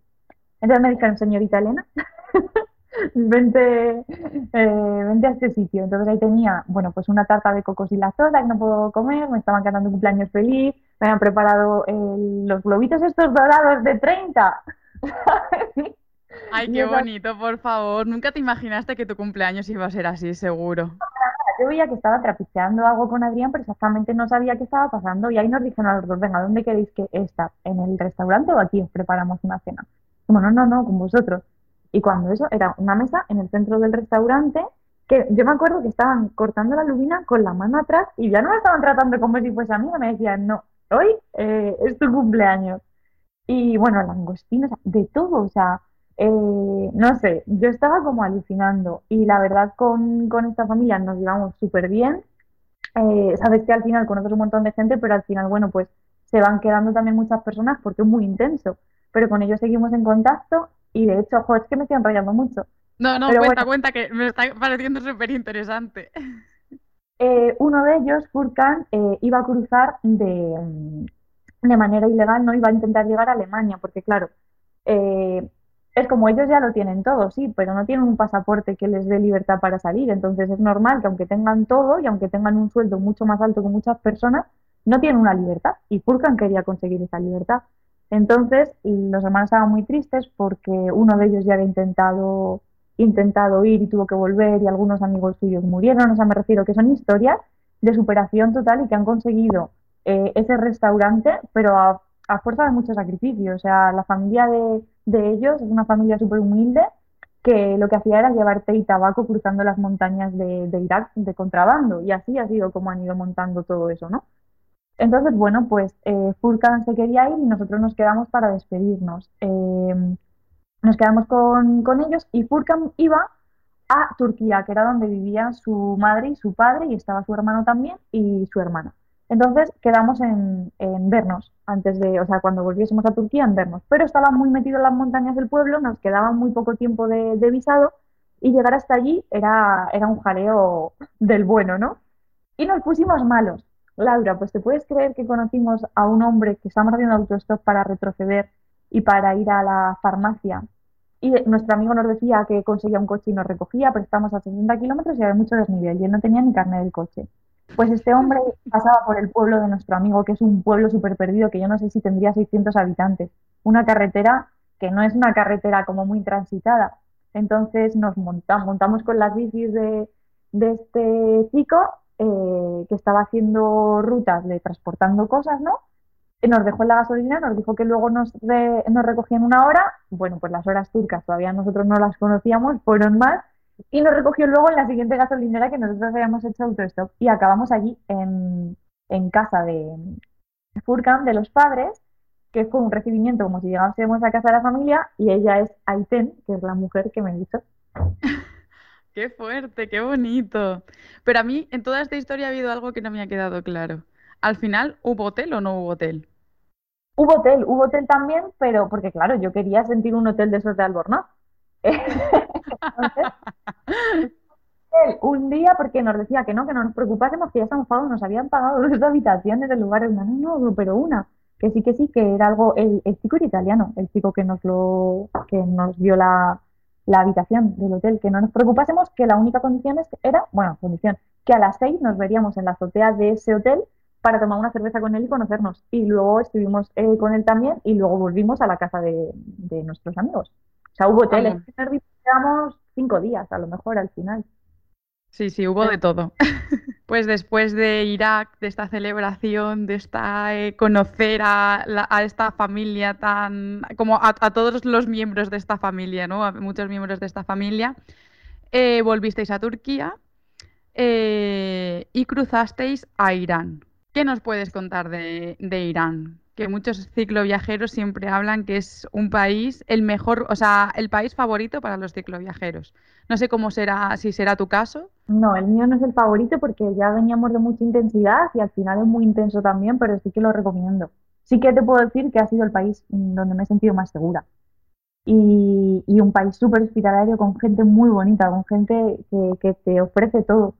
Entonces me dijeron, señorita Elena, vente, eh, vente a este sitio. Entonces ahí tenía, bueno, pues una tarta de cocos y la soda que no puedo comer, me estaban cantando un cumpleaños feliz, me habían preparado los globitos estos dorados de 30. Ay, qué bonito, por favor. Nunca te imaginaste que tu cumpleaños iba a ser así, seguro. Yo veía que estaba trapicheando algo con Adrián, pero exactamente no sabía qué estaba pasando. Y ahí nos dijeron a los dos, venga, ¿dónde queréis que estar? ¿En el restaurante o aquí os preparamos una cena? Como, no, no, no, con vosotros. Y cuando eso era una mesa en el centro del restaurante, que yo me acuerdo que estaban cortando la lubina con la mano atrás y ya no me estaban tratando como si fuese a mí, me decían, no, hoy eh, es tu cumpleaños. Y bueno, langostinos, de todo, o sea, eh, no sé, yo estaba como alucinando y la verdad con, con esta familia nos llevamos súper bien. Eh, sabes que al final conoces un montón de gente, pero al final, bueno, pues se van quedando también muchas personas porque es muy intenso. Pero con ellos seguimos en contacto y de hecho, ojo, es que me estoy enrollando mucho. No, no, cuenta, cuenta, que me está pareciendo súper interesante. Eh, uno de ellos, Furkan, eh, iba a cruzar de, de, manera ilegal, no iba a intentar llegar a Alemania, porque claro, eh, es como ellos ya lo tienen todo, sí, pero no tienen un pasaporte que les dé libertad para salir. Entonces es normal que aunque tengan todo y aunque tengan un sueldo mucho más alto que muchas personas, no tienen una libertad. Y Furkan quería conseguir esa libertad. Entonces, los hermanos estaban muy tristes porque uno de ellos ya había intentado, intentado ir y tuvo que volver y algunos amigos suyos murieron. O sea, me refiero que son historias de superación total y que han conseguido eh, ese restaurante, pero a, fuerza de mucho sacrificio. O sea, la familia de, de ellos es una familia súper humilde que lo que hacía era llevar té y tabaco cruzando las montañas de, Irak de contrabando. Y así ha sido como han ido montando todo eso, ¿no? Entonces, bueno, pues eh, Furkan se quería ir y nosotros nos quedamos para despedirnos. Em, nos quedamos con, ellos y Furkan iba a Turquía, que era donde vivían su madre y su padre, y estaba su hermano también y su hermana. Entonces quedamos en, vernos antes de, o sea, cuando volviésemos a Turquía, en vernos. Pero estaba muy metido en las montañas del pueblo, nos quedaba muy poco tiempo de, visado y llegar hasta allí era, era un jaleo del bueno, ¿no? Y nos pusimos malos. Laura, pues te puedes creer que conocimos a un hombre que estamos haciendo autostop para retroceder y para ir a la farmacia. Y nuestro amigo nos decía que conseguía un coche y nos recogía, pero estamos a 60 kilómetros y había mucho desnivel y él no tenía ni carnet del coche. Pues este hombre pasaba por el pueblo de nuestro amigo, que es un pueblo súper perdido, que yo no sé si tendría 600 habitantes. Una carretera que no es una carretera como muy transitada. Entonces nos montamos, montamos con las bicis de, de este chico eh, que estaba haciendo rutas de transportando cosas, ¿no? nos dejó la gasolina, nos dijo que luego nos, nos recogía en una hora. Bueno, pues las horas turcas todavía nosotros no las conocíamos, fueron más y nos recogió luego en la siguiente gasolinera que nosotros habíamos hecho autostop y acabamos allí en, casa de Furkan, de los padres, que fue un recibimiento como si llegásemos a casa de la familia y ella es Aiten, que es la mujer que me hizo. Qué fuerte, qué bonito. Pero a mí en toda esta historia ha habido algo que no me ha quedado claro. Al final, ¿hubo hotel o no hubo hotel? Hubo hotel, hubo hotel también, pero porque claro, yo quería sentir un hotel de esos de Albornoz. un día porque nos decía que no, que no nos preocupásemos, que ya estamos pagados, nos habían pagado dos habitaciones del lugar, no, no, pero una, que sí, que sí, que era algo, el, chico era italiano, el chico que nos lo, que nos dio la, la habitación del hotel, que no nos preocupásemos, que la única condición era, bueno, condición, que a las seis nos veríamos en la azotea de ese hotel para tomar una cerveza con él y conocernos. Y luego estuvimos eh, con él también y luego volvimos a la casa de, de nuestros amigos. O sea, hubo hoteles. Quedamos cinco días, a lo mejor, al final. Sí, sí, hubo de todo. Pues después de Irak, de esta celebración, de esta eh, conocer a, esta familia tan, como a, todos los miembros de esta familia, ¿no? A muchos miembros de esta familia, eh, volvisteis a Turquía eh, y cruzasteis a Irán. ¿Qué nos puedes contar de, de Irán? Que muchos cicloviajeros siempre hablan que es un país, el mejor, o sea, el país favorito para los cicloviajeros. No sé cómo será, si será tu caso. No, el mío no es el favorito porque ya veníamos de mucha intensidad y al final es muy intenso también, pero sí que lo recomiendo. Sí que te puedo decir que ha sido el país donde me he sentido más segura. Y, un país súper hospitalario con gente muy bonita, con gente que, que te ofrece todo.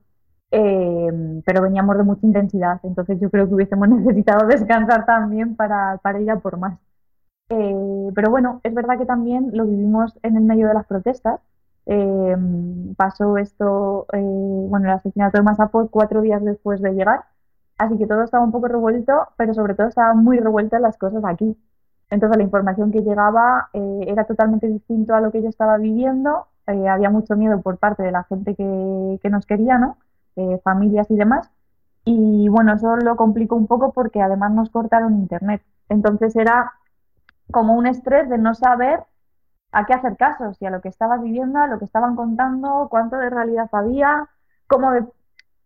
Eh, pero veníamos de mucha intensidad, entonces yo creo que hubiésemos necesitado descansar también para, para ir a por más. Eh, pero bueno, es verdad que también lo vivimos en el medio de las protestas. Eh, pasó esto, bueno, el asesinato de Masapot cuatro días después de llegar, así que todo estaba un poco revuelto, pero sobre todo estaban muy revueltas las cosas aquí. Entonces la información que llegaba era totalmente distinto a lo que yo estaba viviendo, había mucho miedo por parte de la gente que, que nos quería, ¿no? Eh, familias y demás. Y bueno, eso lo complicó un poco porque además nos cortaron internet. Entonces era como un estrés de no saber a qué hacer caso, si a lo que estabas viviendo, a lo que estaban contando, cuánto de realidad había, cómo, de,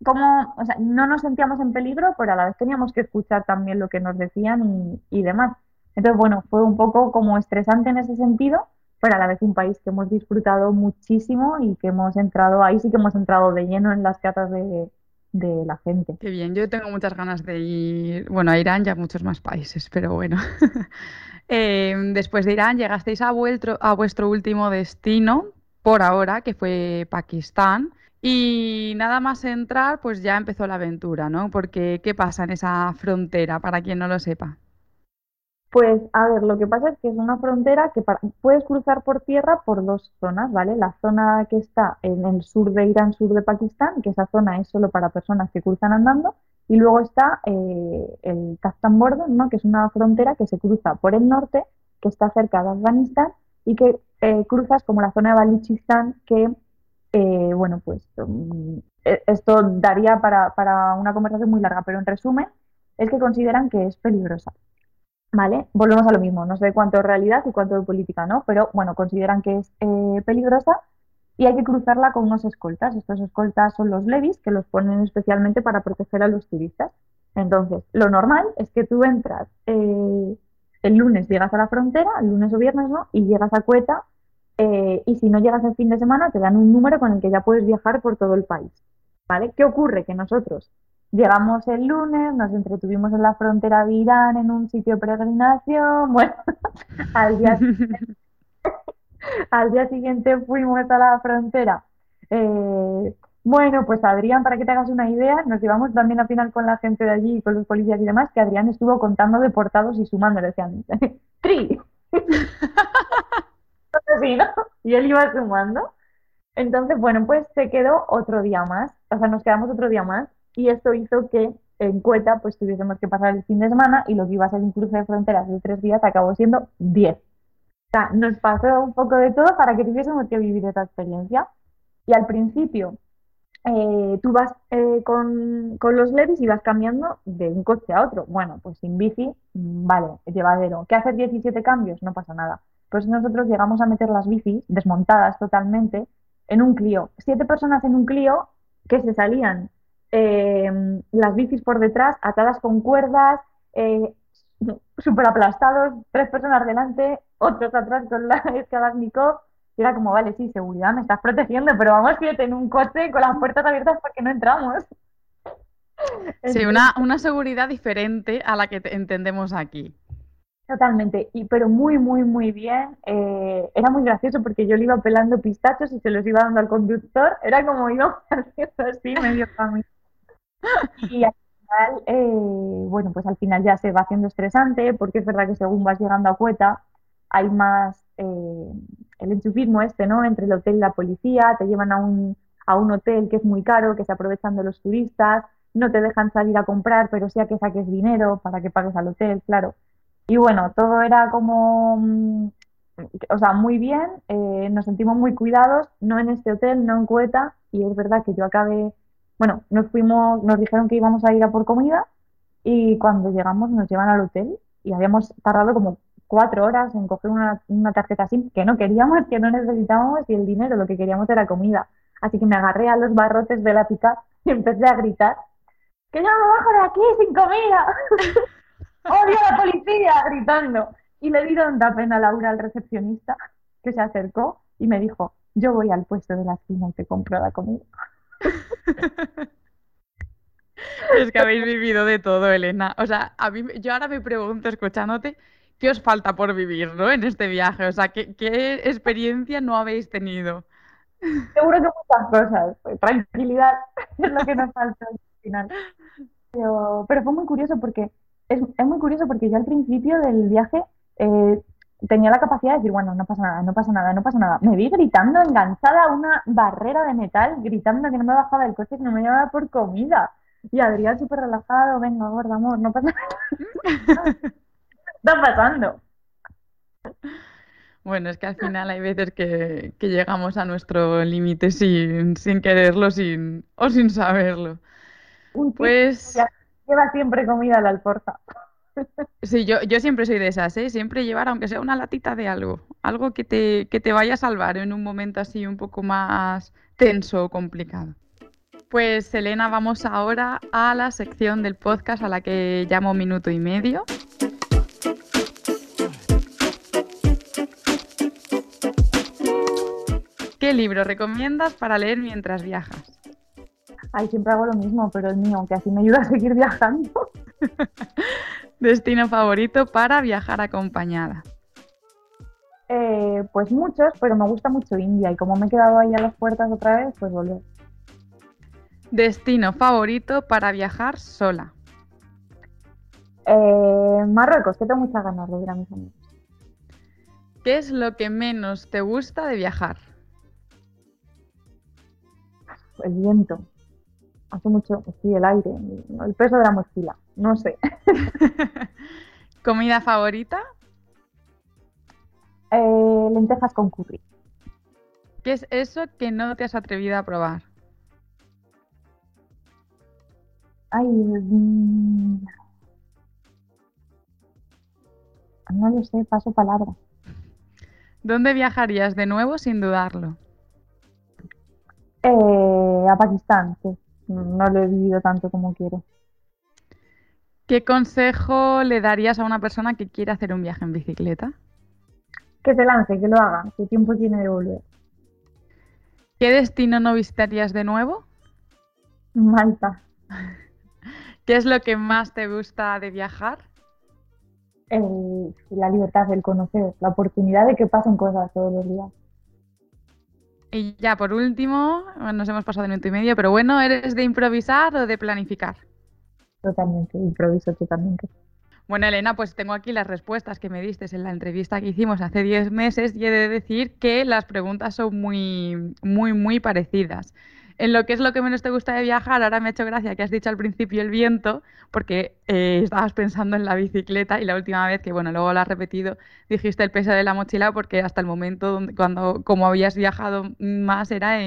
cómo o sea, no nos sentíamos en peligro, pero a la vez teníamos que escuchar también lo que nos decían y, y demás. Entonces, bueno, fue un poco como estresante en ese sentido, pero a la vez un país que hemos disfrutado muchísimo y que hemos entrado, ahí sí que hemos entrado de lleno en las catas de, la gente. Qué bien, yo tengo muchas ganas de ir, bueno, a Irán y a muchos más países, pero bueno. Em, después de Irán llegasteis a, vuestro, a vuestro último destino, por ahora, que fue Pakistán. Y nada más entrar, pues ya empezó la aventura, ¿no? Porque, ¿qué pasa en esa frontera, para quien no lo sepa? Pues a ver, lo que pasa es que es una frontera que puedes cruzar por tierra por dos zonas, ¿vale? La zona que está en el sur de Irán, sur de Pakistán, que esa zona es solo para personas que cruzan andando, y luego está eh, el Kaztan Border, ¿no? Que es una frontera que se cruza por el norte, que está cerca de Afganistán, y que eh, cruzas como la zona de Baluchistán, que, eh, bueno, pues mm, e, esto daría para, para una conversación muy larga, pero en resumen, es que consideran que es peligrosa. ¿Vale? Volvemos a lo mismo, no sé cuánto de realidad y cuánto de política, ¿no? Pero bueno, consideran que es eh, peligrosa y hay que cruzarla con unos escoltas. Estos escoltas son los levis que los ponen especialmente para proteger a los turistas. Entonces, lo normal es que tú entras eh, el lunes, llegas a la frontera, el lunes o viernes, ¿no? Y llegas a Cueta eh, y si no llegas el fin de semana, te dan un número con el que ya puedes viajar por todo el país. ¿Vale? ¿Qué ocurre? Que nosotros llegamos el lunes, nos entretuvimos en la frontera de Irán en un sitio de peregrinación, bueno, al día siguiente, fuimos a la frontera. Eh, bueno, pues Adrián, para que te hagas una idea, nos llevamos también al final con la gente de allí, con los policías y demás, que Adrián estuvo contando deportados y sumando, decían, ¡tri! Y él iba sumando. Entonces, bueno, pues se quedó otro día más, o sea, nos quedamos otro día más y esto hizo que en Cueta pues tuviésemos que pasar el fin de semana y lo que iba a ser un cruce de fronteras de tres días acabó siendo diez. O sea, nos pasó un poco de todo para que tuviésemos que vivir esa experiencia. Y al principio eh, tú vas eh, con, los levis y vas cambiando de un coche a otro. Bueno, pues sin bici, mm, vale, llevadero. ¿Qué hacer 17 cambios? No pasa nada. Pues nosotros llegamos a meter las bicis desmontadas totalmente en un Clio. Siete personas en un Clio que se salían eh, las bicis por detrás, atadas con cuerdas, eh, súper aplastados, tres personas delante, otros atrás con la Skadashnikov. Y era como, vale, sí, seguridad, me estás protegiendo, pero vamos, fíjate, en un coche con las puertas abiertas porque no entramos. Sí, una, una seguridad diferente a la que entendemos aquí. Totalmente, y, pero muy, muy, muy bien. Eh, era muy gracioso porque yo le iba pelando pistachos y se los iba dando al conductor. Era como iba haciendo así, medio camino. Y al final, eh, bueno, pues al final ya se va haciendo estresante porque es verdad que según vas llegando a Cueta hay más eh, el enchufismo este, ¿no? Entre el hotel y la policía, te llevan a un, a un hotel que es muy caro, que se aprovechan de los turistas, no te dejan salir a comprar, pero sí a que saques dinero para que pagues al hotel, claro. Y bueno, todo era como, mm, o sea, muy bien, eh, nos sentimos muy cuidados, no en este hotel, no en Cueta, y es verdad que yo acabé, bueno, nos fuimos, nos dijeron que íbamos a ir a por comida, y cuando llegamos nos llevan al hotel, y habíamos tardado como cuatro horas en coger una, tarjeta SIM que no queríamos, que no necesitábamos, y el dinero, lo que queríamos era comida. Así que me agarré a los barrotes de la pica y empecé a gritar, que yo me bajo de aquí sin comida. ¡Odio a la policía! gritando. Y le di tanta pena a Laura, al recepcionista, que se acercó y me dijo, yo voy al puesto de la esquina y te compro la comida. Es que habéis vivido de todo, Elena. O sea, a mí, yo ahora me pregunto, escuchándote, ¿qué os falta por vivir, ¿no? En este viaje. O sea, ¿qué, experiencia no habéis tenido? Seguro que muchas cosas. Tranquilidad es lo que nos falta al final. Pero, pero fue muy curioso porque es, es, muy curioso porque yo al principio del viaje eh, tenía la capacidad de decir, bueno, no pasa nada, no pasa nada, no pasa nada. Me vi gritando, enganchada a una barrera de metal, gritando que no me bajaba del coche, que no me llevaba por comida. Y Adrián súper relajado, venga, gorda, amor, no pasa nada. Está pasando. Bueno, es que al final hay veces que, que llegamos a nuestro límite sin, sin quererlo sin, o sin saberlo. Pues lleva siempre comida a la alforja. Sí, yo, yo siempre soy de esas, ¿eh? Siempre llevar, aunque sea una latita de algo, algo que te, que te vaya a salvar en un momento así un poco más tenso o complicado. Pues Elena, vamos ahora a la sección del podcast a la que llamo minuto y medio. ¿Qué libro recomiendas para leer mientras viajas? Ay, siempre hago lo mismo, pero el mío, que así me ayuda a seguir viajando. Destino favorito para viajar acompañada. Eh, pues muchos, pero me gusta mucho India y como me he quedado ahí a las puertas otra vez, pues volver. Destino favorito para viajar sola. Eh, Marruecos, que tengo muchas ganas de ir a mis amigos. ¿Qué es lo que menos te gusta de viajar? El viento hace mucho, sí, el aire, el peso de la mochila, no sé. ¿Comida favorita? Eh, lentejas con curry. ¿Qué es eso que no te has atrevido a probar? Ay, mm, no lo sé, paso palabra. ¿Dónde viajarías de nuevo sin dudarlo? Eh, a Pakistán, sí no lo he vivido tanto como quiero. ¿Qué consejo le darías a una persona que quiere hacer un viaje en bicicleta? que se lance, que lo haga, que tiempo tiene de volver. ¿Qué destino no visitarías de nuevo? Malta. ¿Qué es lo que más te gusta de viajar? la libertad del conocer, la oportunidad de que pasen cosas todos los días. Y ya por último, nos hemos pasado de minuto y medio, pero bueno, ¿eres de improvisar o de planificar? Totalmente, improviso totalmente. Bueno, Elena, pues tengo aquí las respuestas que me diste en la entrevista que hicimos hace 10 meses y he de decir que las preguntas son muy, muy, muy parecidas. En lo que es lo que menos te gusta de viajar, ahora me ha hecho gracia que has dicho al principio el viento, porque eh, estabas pensando en la bicicleta y la última vez que, bueno, luego lo has repetido, dijiste el peso de la mochila porque hasta el momento cuando como habías viajado más era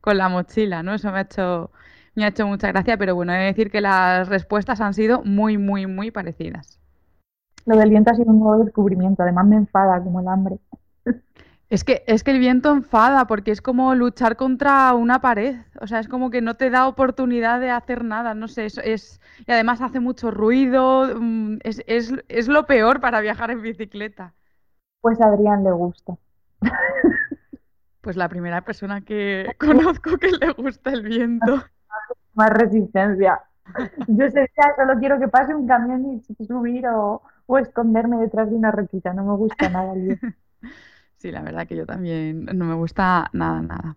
con la mochila, ¿no? Eso me ha hecho me ha hecho mucha gracia, pero bueno, he de decir que las respuestas han sido muy, muy, muy parecidas. Lo del viento ha sido un nuevo descubrimiento, además me enfada como el hambre. Es que, es que el viento enfada porque es como luchar contra una pared, o sea, es como que no te da oportunidad de hacer nada, no sé, es, y además hace mucho ruido, mm, es, es, es lo peor para viajar en bicicleta. Pues a Adrián le gusta. Pues la primera persona que conozco que le gusta el viento. Más resistencia. Yo solo quiero que pase un camión y subir o, o esconderme detrás de una roquita, no me gusta nada el viento. Sí, la verdad que yo también no me gusta nada, nada.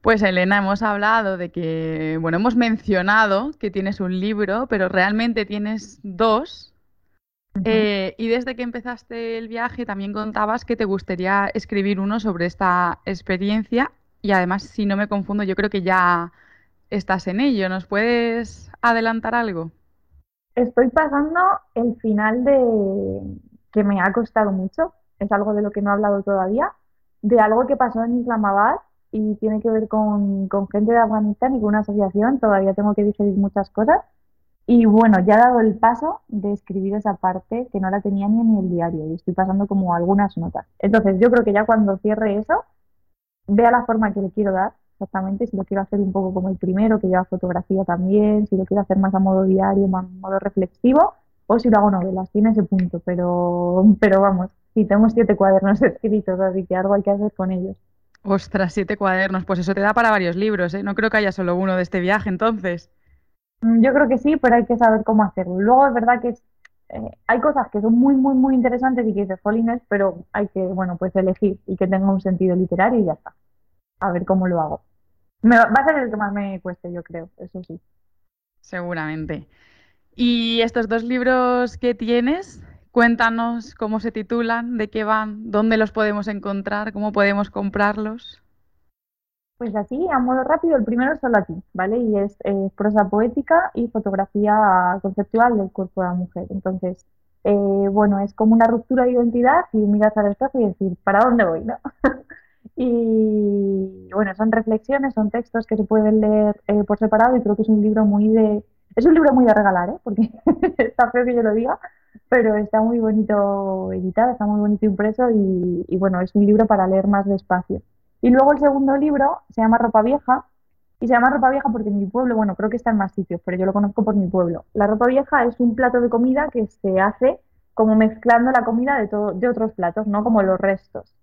Pues Elena, hemos hablado de que, bueno, hemos mencionado que tienes un libro, pero realmente tienes dos. Eh, y desde que empezaste el viaje también contabas que te gustaría escribir uno sobre esta experiencia y además, si no me confundo, yo creo que ya estás en ello. ¿Nos puedes adelantar algo? Estoy pasando el final de que me ha costado mucho, es algo de lo que no he hablado todavía, de algo que pasó en Islamabad y tiene que ver con, gente de Afganistán y con una asociación, todavía tengo que digerir muchas cosas. Y bueno, ya he dado el paso de escribir esa parte que no la tenía ni en el diario y estoy pasando como algunas notas. Entonces yo creo que ya cuando cierre eso, vea la forma que le quiero dar exactamente, si lo quiero hacer un poco como el primero, que lleva fotografía también, si lo quiero hacer más a modo diario, más a modo reflexivo, o si lo hago novelas, tiene ese punto, pero, pero vamos, Sí, tengo siete cuadernos escritos, así que algo hay que hacer con ellos. Ostras, siete cuadernos, pues eso te da para varios libros, ¿eh? No creo que haya solo uno de este viaje entonces. Mm, yo creo que sí, pero hay que saber cómo hacerlo. Luego es verdad que eh, hay cosas que son muy, muy, muy interesantes y que dices, jolines, pero hay que, bueno, pues elegir y que tenga un sentido literario y ya está. A ver cómo lo hago. va a ser el que más me cueste, yo creo, eso sí. Seguramente. ¿Y estos dos libros que tienes, Cuéntanos cómo se titulan, de qué van, dónde los podemos encontrar, cómo podemos comprarlos. Pues así, a modo rápido, el primero es solo aquí, ¿vale? Y es eh, prosa poética y fotografía conceptual del cuerpo de la mujer. Entonces, eh, bueno, es como una ruptura de identidad y miras al espejo y decir, ¿para dónde voy? ¿no? y bueno, son reflexiones, son textos que se pueden leer eh, por separado y creo que es un libro muy de... Es un libro muy de regalar, ¿eh? Porque está feo que yo lo diga, pero está muy bonito editado, está muy bonito impreso y, bueno, es un libro para leer más despacio. Y luego el segundo libro se llama Ropa Vieja y se llama Ropa Vieja porque en mi pueblo, bueno, creo que está en más sitios, pero yo lo conozco por mi pueblo. La ropa vieja es un plato de comida que se hace como mezclando la comida de, todo, de otros platos, no como los restos.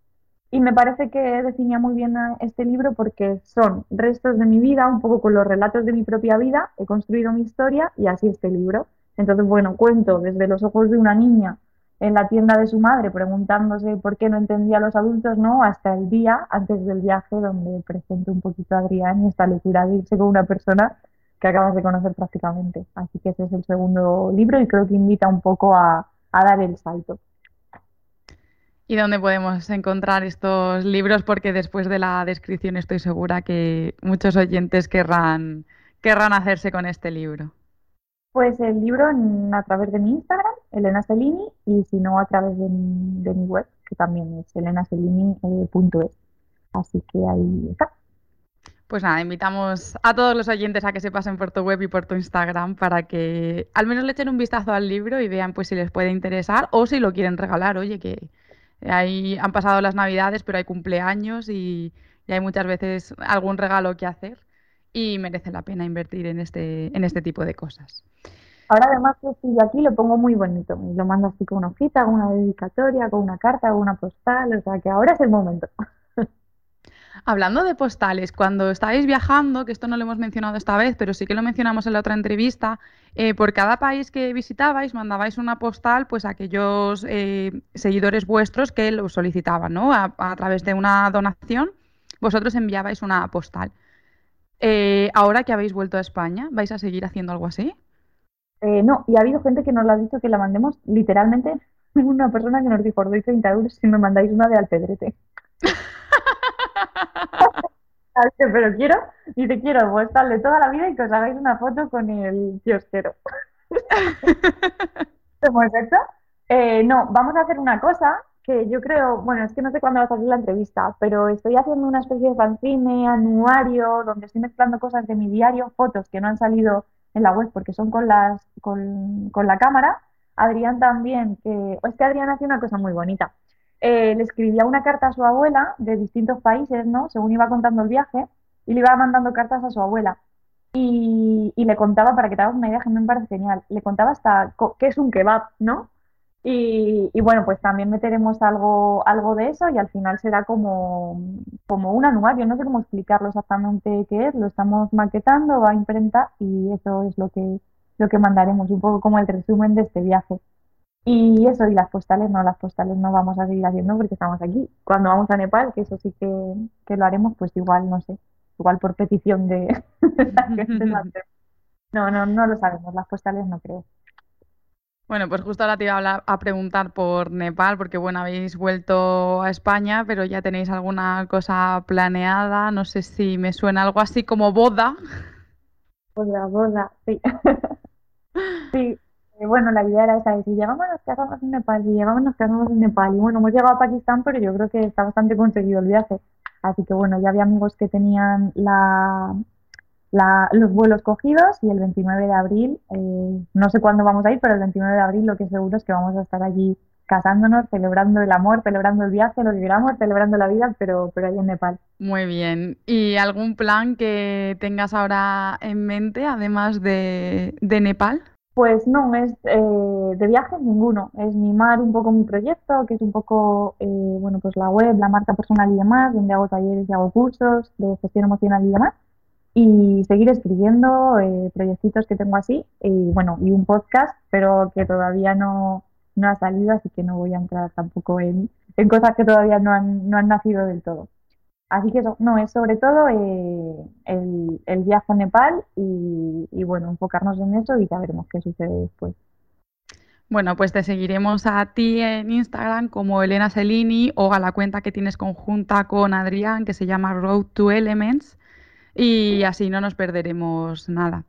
Y me parece que definía muy bien este libro porque son restos de mi vida, un poco con los relatos de mi propia vida, he construido mi historia y así este libro. Entonces, bueno, cuento desde los ojos de una niña en la tienda de su madre preguntándose por qué no entendía a los adultos, ¿no? Hasta el día antes del viaje donde presento un poquito a Adrián y esta locura de irse con una persona que acabas de conocer prácticamente. Así que ese es el segundo libro y creo que invita un poco a, a dar el salto. ¿Y dónde podemos encontrar estos libros? Porque después de la descripción estoy segura que muchos oyentes querrán, querrán hacerse con este libro. Pues el libro a través de mi Instagram, Elena Celini, y si no a través de mi, web, que también es elenacelini.es. Así que ahí está. Pues nada, invitamos a todos los oyentes a que se pasen por tu web y por tu Instagram para que al menos le echen un vistazo al libro y vean pues si les puede interesar o si lo quieren regalar. Oye, que ahí han pasado las navidades, pero hay cumpleaños y hay muchas veces algún regalo que hacer y merece la pena invertir en este, en este tipo de cosas. Ahora además que estoy aquí lo pongo muy bonito. Lo mando así con una hojita, con una dedicatoria, con una carta, con una postal. O sea que ahora es el momento. Hablando de postales, cuando estáis viajando, que esto no lo hemos mencionado esta vez, pero sí que lo mencionamos en la otra entrevista, eh, por cada país que visitabais mandabais una postal pues a aquellos eh, seguidores vuestros que lo solicitaban, ¿no? A, través de una donación, vosotros enviabais una postal. Eh, ahora que habéis vuelto a España, ¿vais a seguir haciendo algo así? no, y ha habido gente que nos lo ha dicho que la mandemos literalmente. Una persona que nos dijo, os doy 30 euros si me mandáis una de Alpedrete. pero quiero, te quiero postal de toda la vida y que os hagáis una foto con el kiosquero. ¿Cómo es esto? Eh, no, vamos a hacer una cosa que yo creo, bueno, es que no sé cuándo va a salir la entrevista, pero estoy haciendo una especie de fanzine, anuario, donde estoy mezclando cosas de mi diario, fotos que no han salido en la web porque son con, las, con, con la cámara. Adrián también, que, es que Adrián hace una cosa muy bonita eh, le escribía una carta a su abuela de distintos países, ¿no? Según iba contando el viaje, y le iba mandando cartas a su abuela. Y, le contaba, para que te hagas una idea, que me parece genial, le contaba hasta qué es un kebab, ¿no? Y, bueno, pues también meteremos algo, algo de eso y al final será como, como un anuario, no sé cómo explicarlo exactamente qué es, lo estamos maquetando, va a imprentar y eso es lo que, lo que mandaremos, un poco como el resumen de este viaje. Y eso, y las postales no, las postales no vamos a seguir haciendo porque estamos aquí. Cuando vamos a Nepal, que eso sí que, lo haremos, pues igual, no sé, igual por petición de No, no, no lo sabemos, las postales no creo. Bueno, pues justo ahora te iba a, a, preguntar por Nepal, porque bueno, habéis vuelto a España, pero ya tenéis alguna cosa planeada, no sé si me suena algo así como boda. Boda, boda, sí. sí, bueno, la idea era esa, si llegamos nos casamos en Nepal, si llegamos nos casamos en Nepal. Y bueno, hemos llegado a Pakistán, pero yo creo que está bastante conseguido el viaje. Así que bueno, ya había amigos que tenían la, los vuelos cogidos y el 29 de abril, eh, no sé cuándo vamos a ir, pero el 29 de abril lo que seguro es que vamos a estar allí casándonos, celebrando el amor, celebrando el viaje, lo que queramos, celebrando la vida, pero, pero ahí en Nepal. Muy bien. ¿Y algún plan que tengas ahora en mente, además de, de Nepal? Pues no, es eh, de viajes ninguno. Es mimar un poco mi proyecto, que es un poco, eh, bueno, pues la web, la marca personal y demás, donde hago talleres y hago cursos de gestión emocional y demás. Y seguir escribiendo eh, proyectitos que tengo así, y bueno, y un podcast, pero que todavía no, no ha salido, así que no voy a entrar tampoco en, en cosas que todavía no han, no han nacido del todo. Así que eso, no, es sobre todo eh, el, viaje a Nepal y, bueno, enfocarnos en eso y ya veremos qué sucede después. Bueno, pues te seguiremos a ti en Instagram como Elena Celini o a la cuenta que tienes conjunta con Adrián que se llama Road to Elements y así no nos perderemos nada.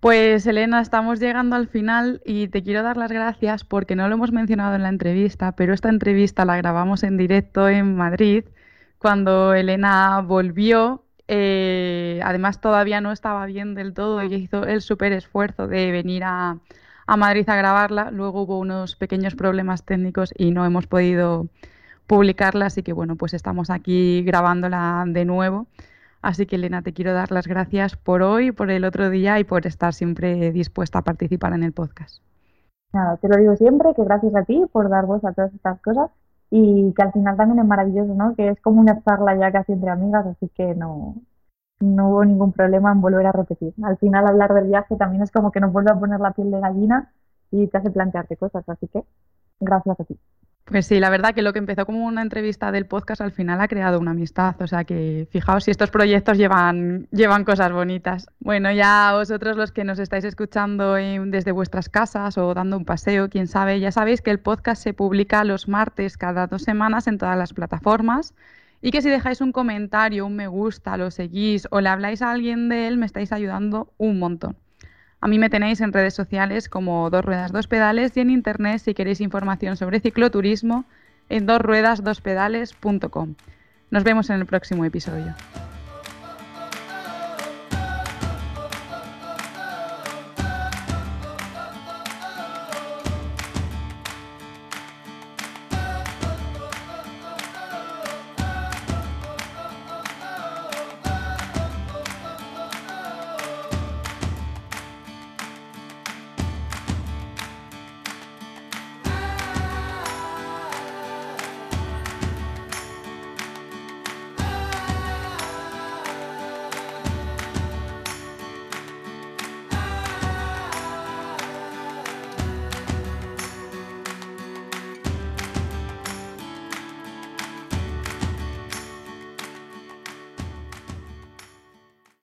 Pues Elena, estamos llegando al final y te quiero dar las gracias porque no lo hemos mencionado en la entrevista, pero esta entrevista la grabamos en directo en Madrid cuando Elena volvió, eh, además todavía no estaba bien del todo y hizo el súper esfuerzo de venir a, Madrid a grabarla. Luego hubo unos pequeños problemas técnicos y no hemos podido publicarla, así que bueno, pues estamos aquí grabándola de nuevo. Así que Elena, te quiero dar las gracias por hoy, por el otro día y por estar siempre dispuesta a participar en el podcast. Nada, te lo digo siempre, que gracias a ti por dar voz a todas estas cosas y que al final también es maravilloso, ¿no? Que es como una charla ya casi entre amigas, así que no, no hubo ningún problema en volver a repetir. Al final hablar del viaje también es como que nos vuelve a poner la piel de gallina y te hace plantearte cosas, así que gracias a ti. Pues sí, la verdad que lo que empezó como una entrevista del podcast al final ha creado una amistad. O sea que fijaos si estos proyectos llevan, llevan cosas bonitas. Bueno, ya vosotros los que nos estáis escuchando desde vuestras casas o dando un paseo, quién sabe, ya sabéis que el podcast se publica los martes cada dos semanas en todas las plataformas. Y que si dejáis un comentario, un me gusta, lo seguís o le habláis a alguien de él, me estáis ayudando un montón. A mí me tenéis en redes sociales como Dos Ruedas Dos Pedales y en internet si queréis información sobre cicloturismo en dosruedasdospedales.com. Nos vemos en el próximo episodio.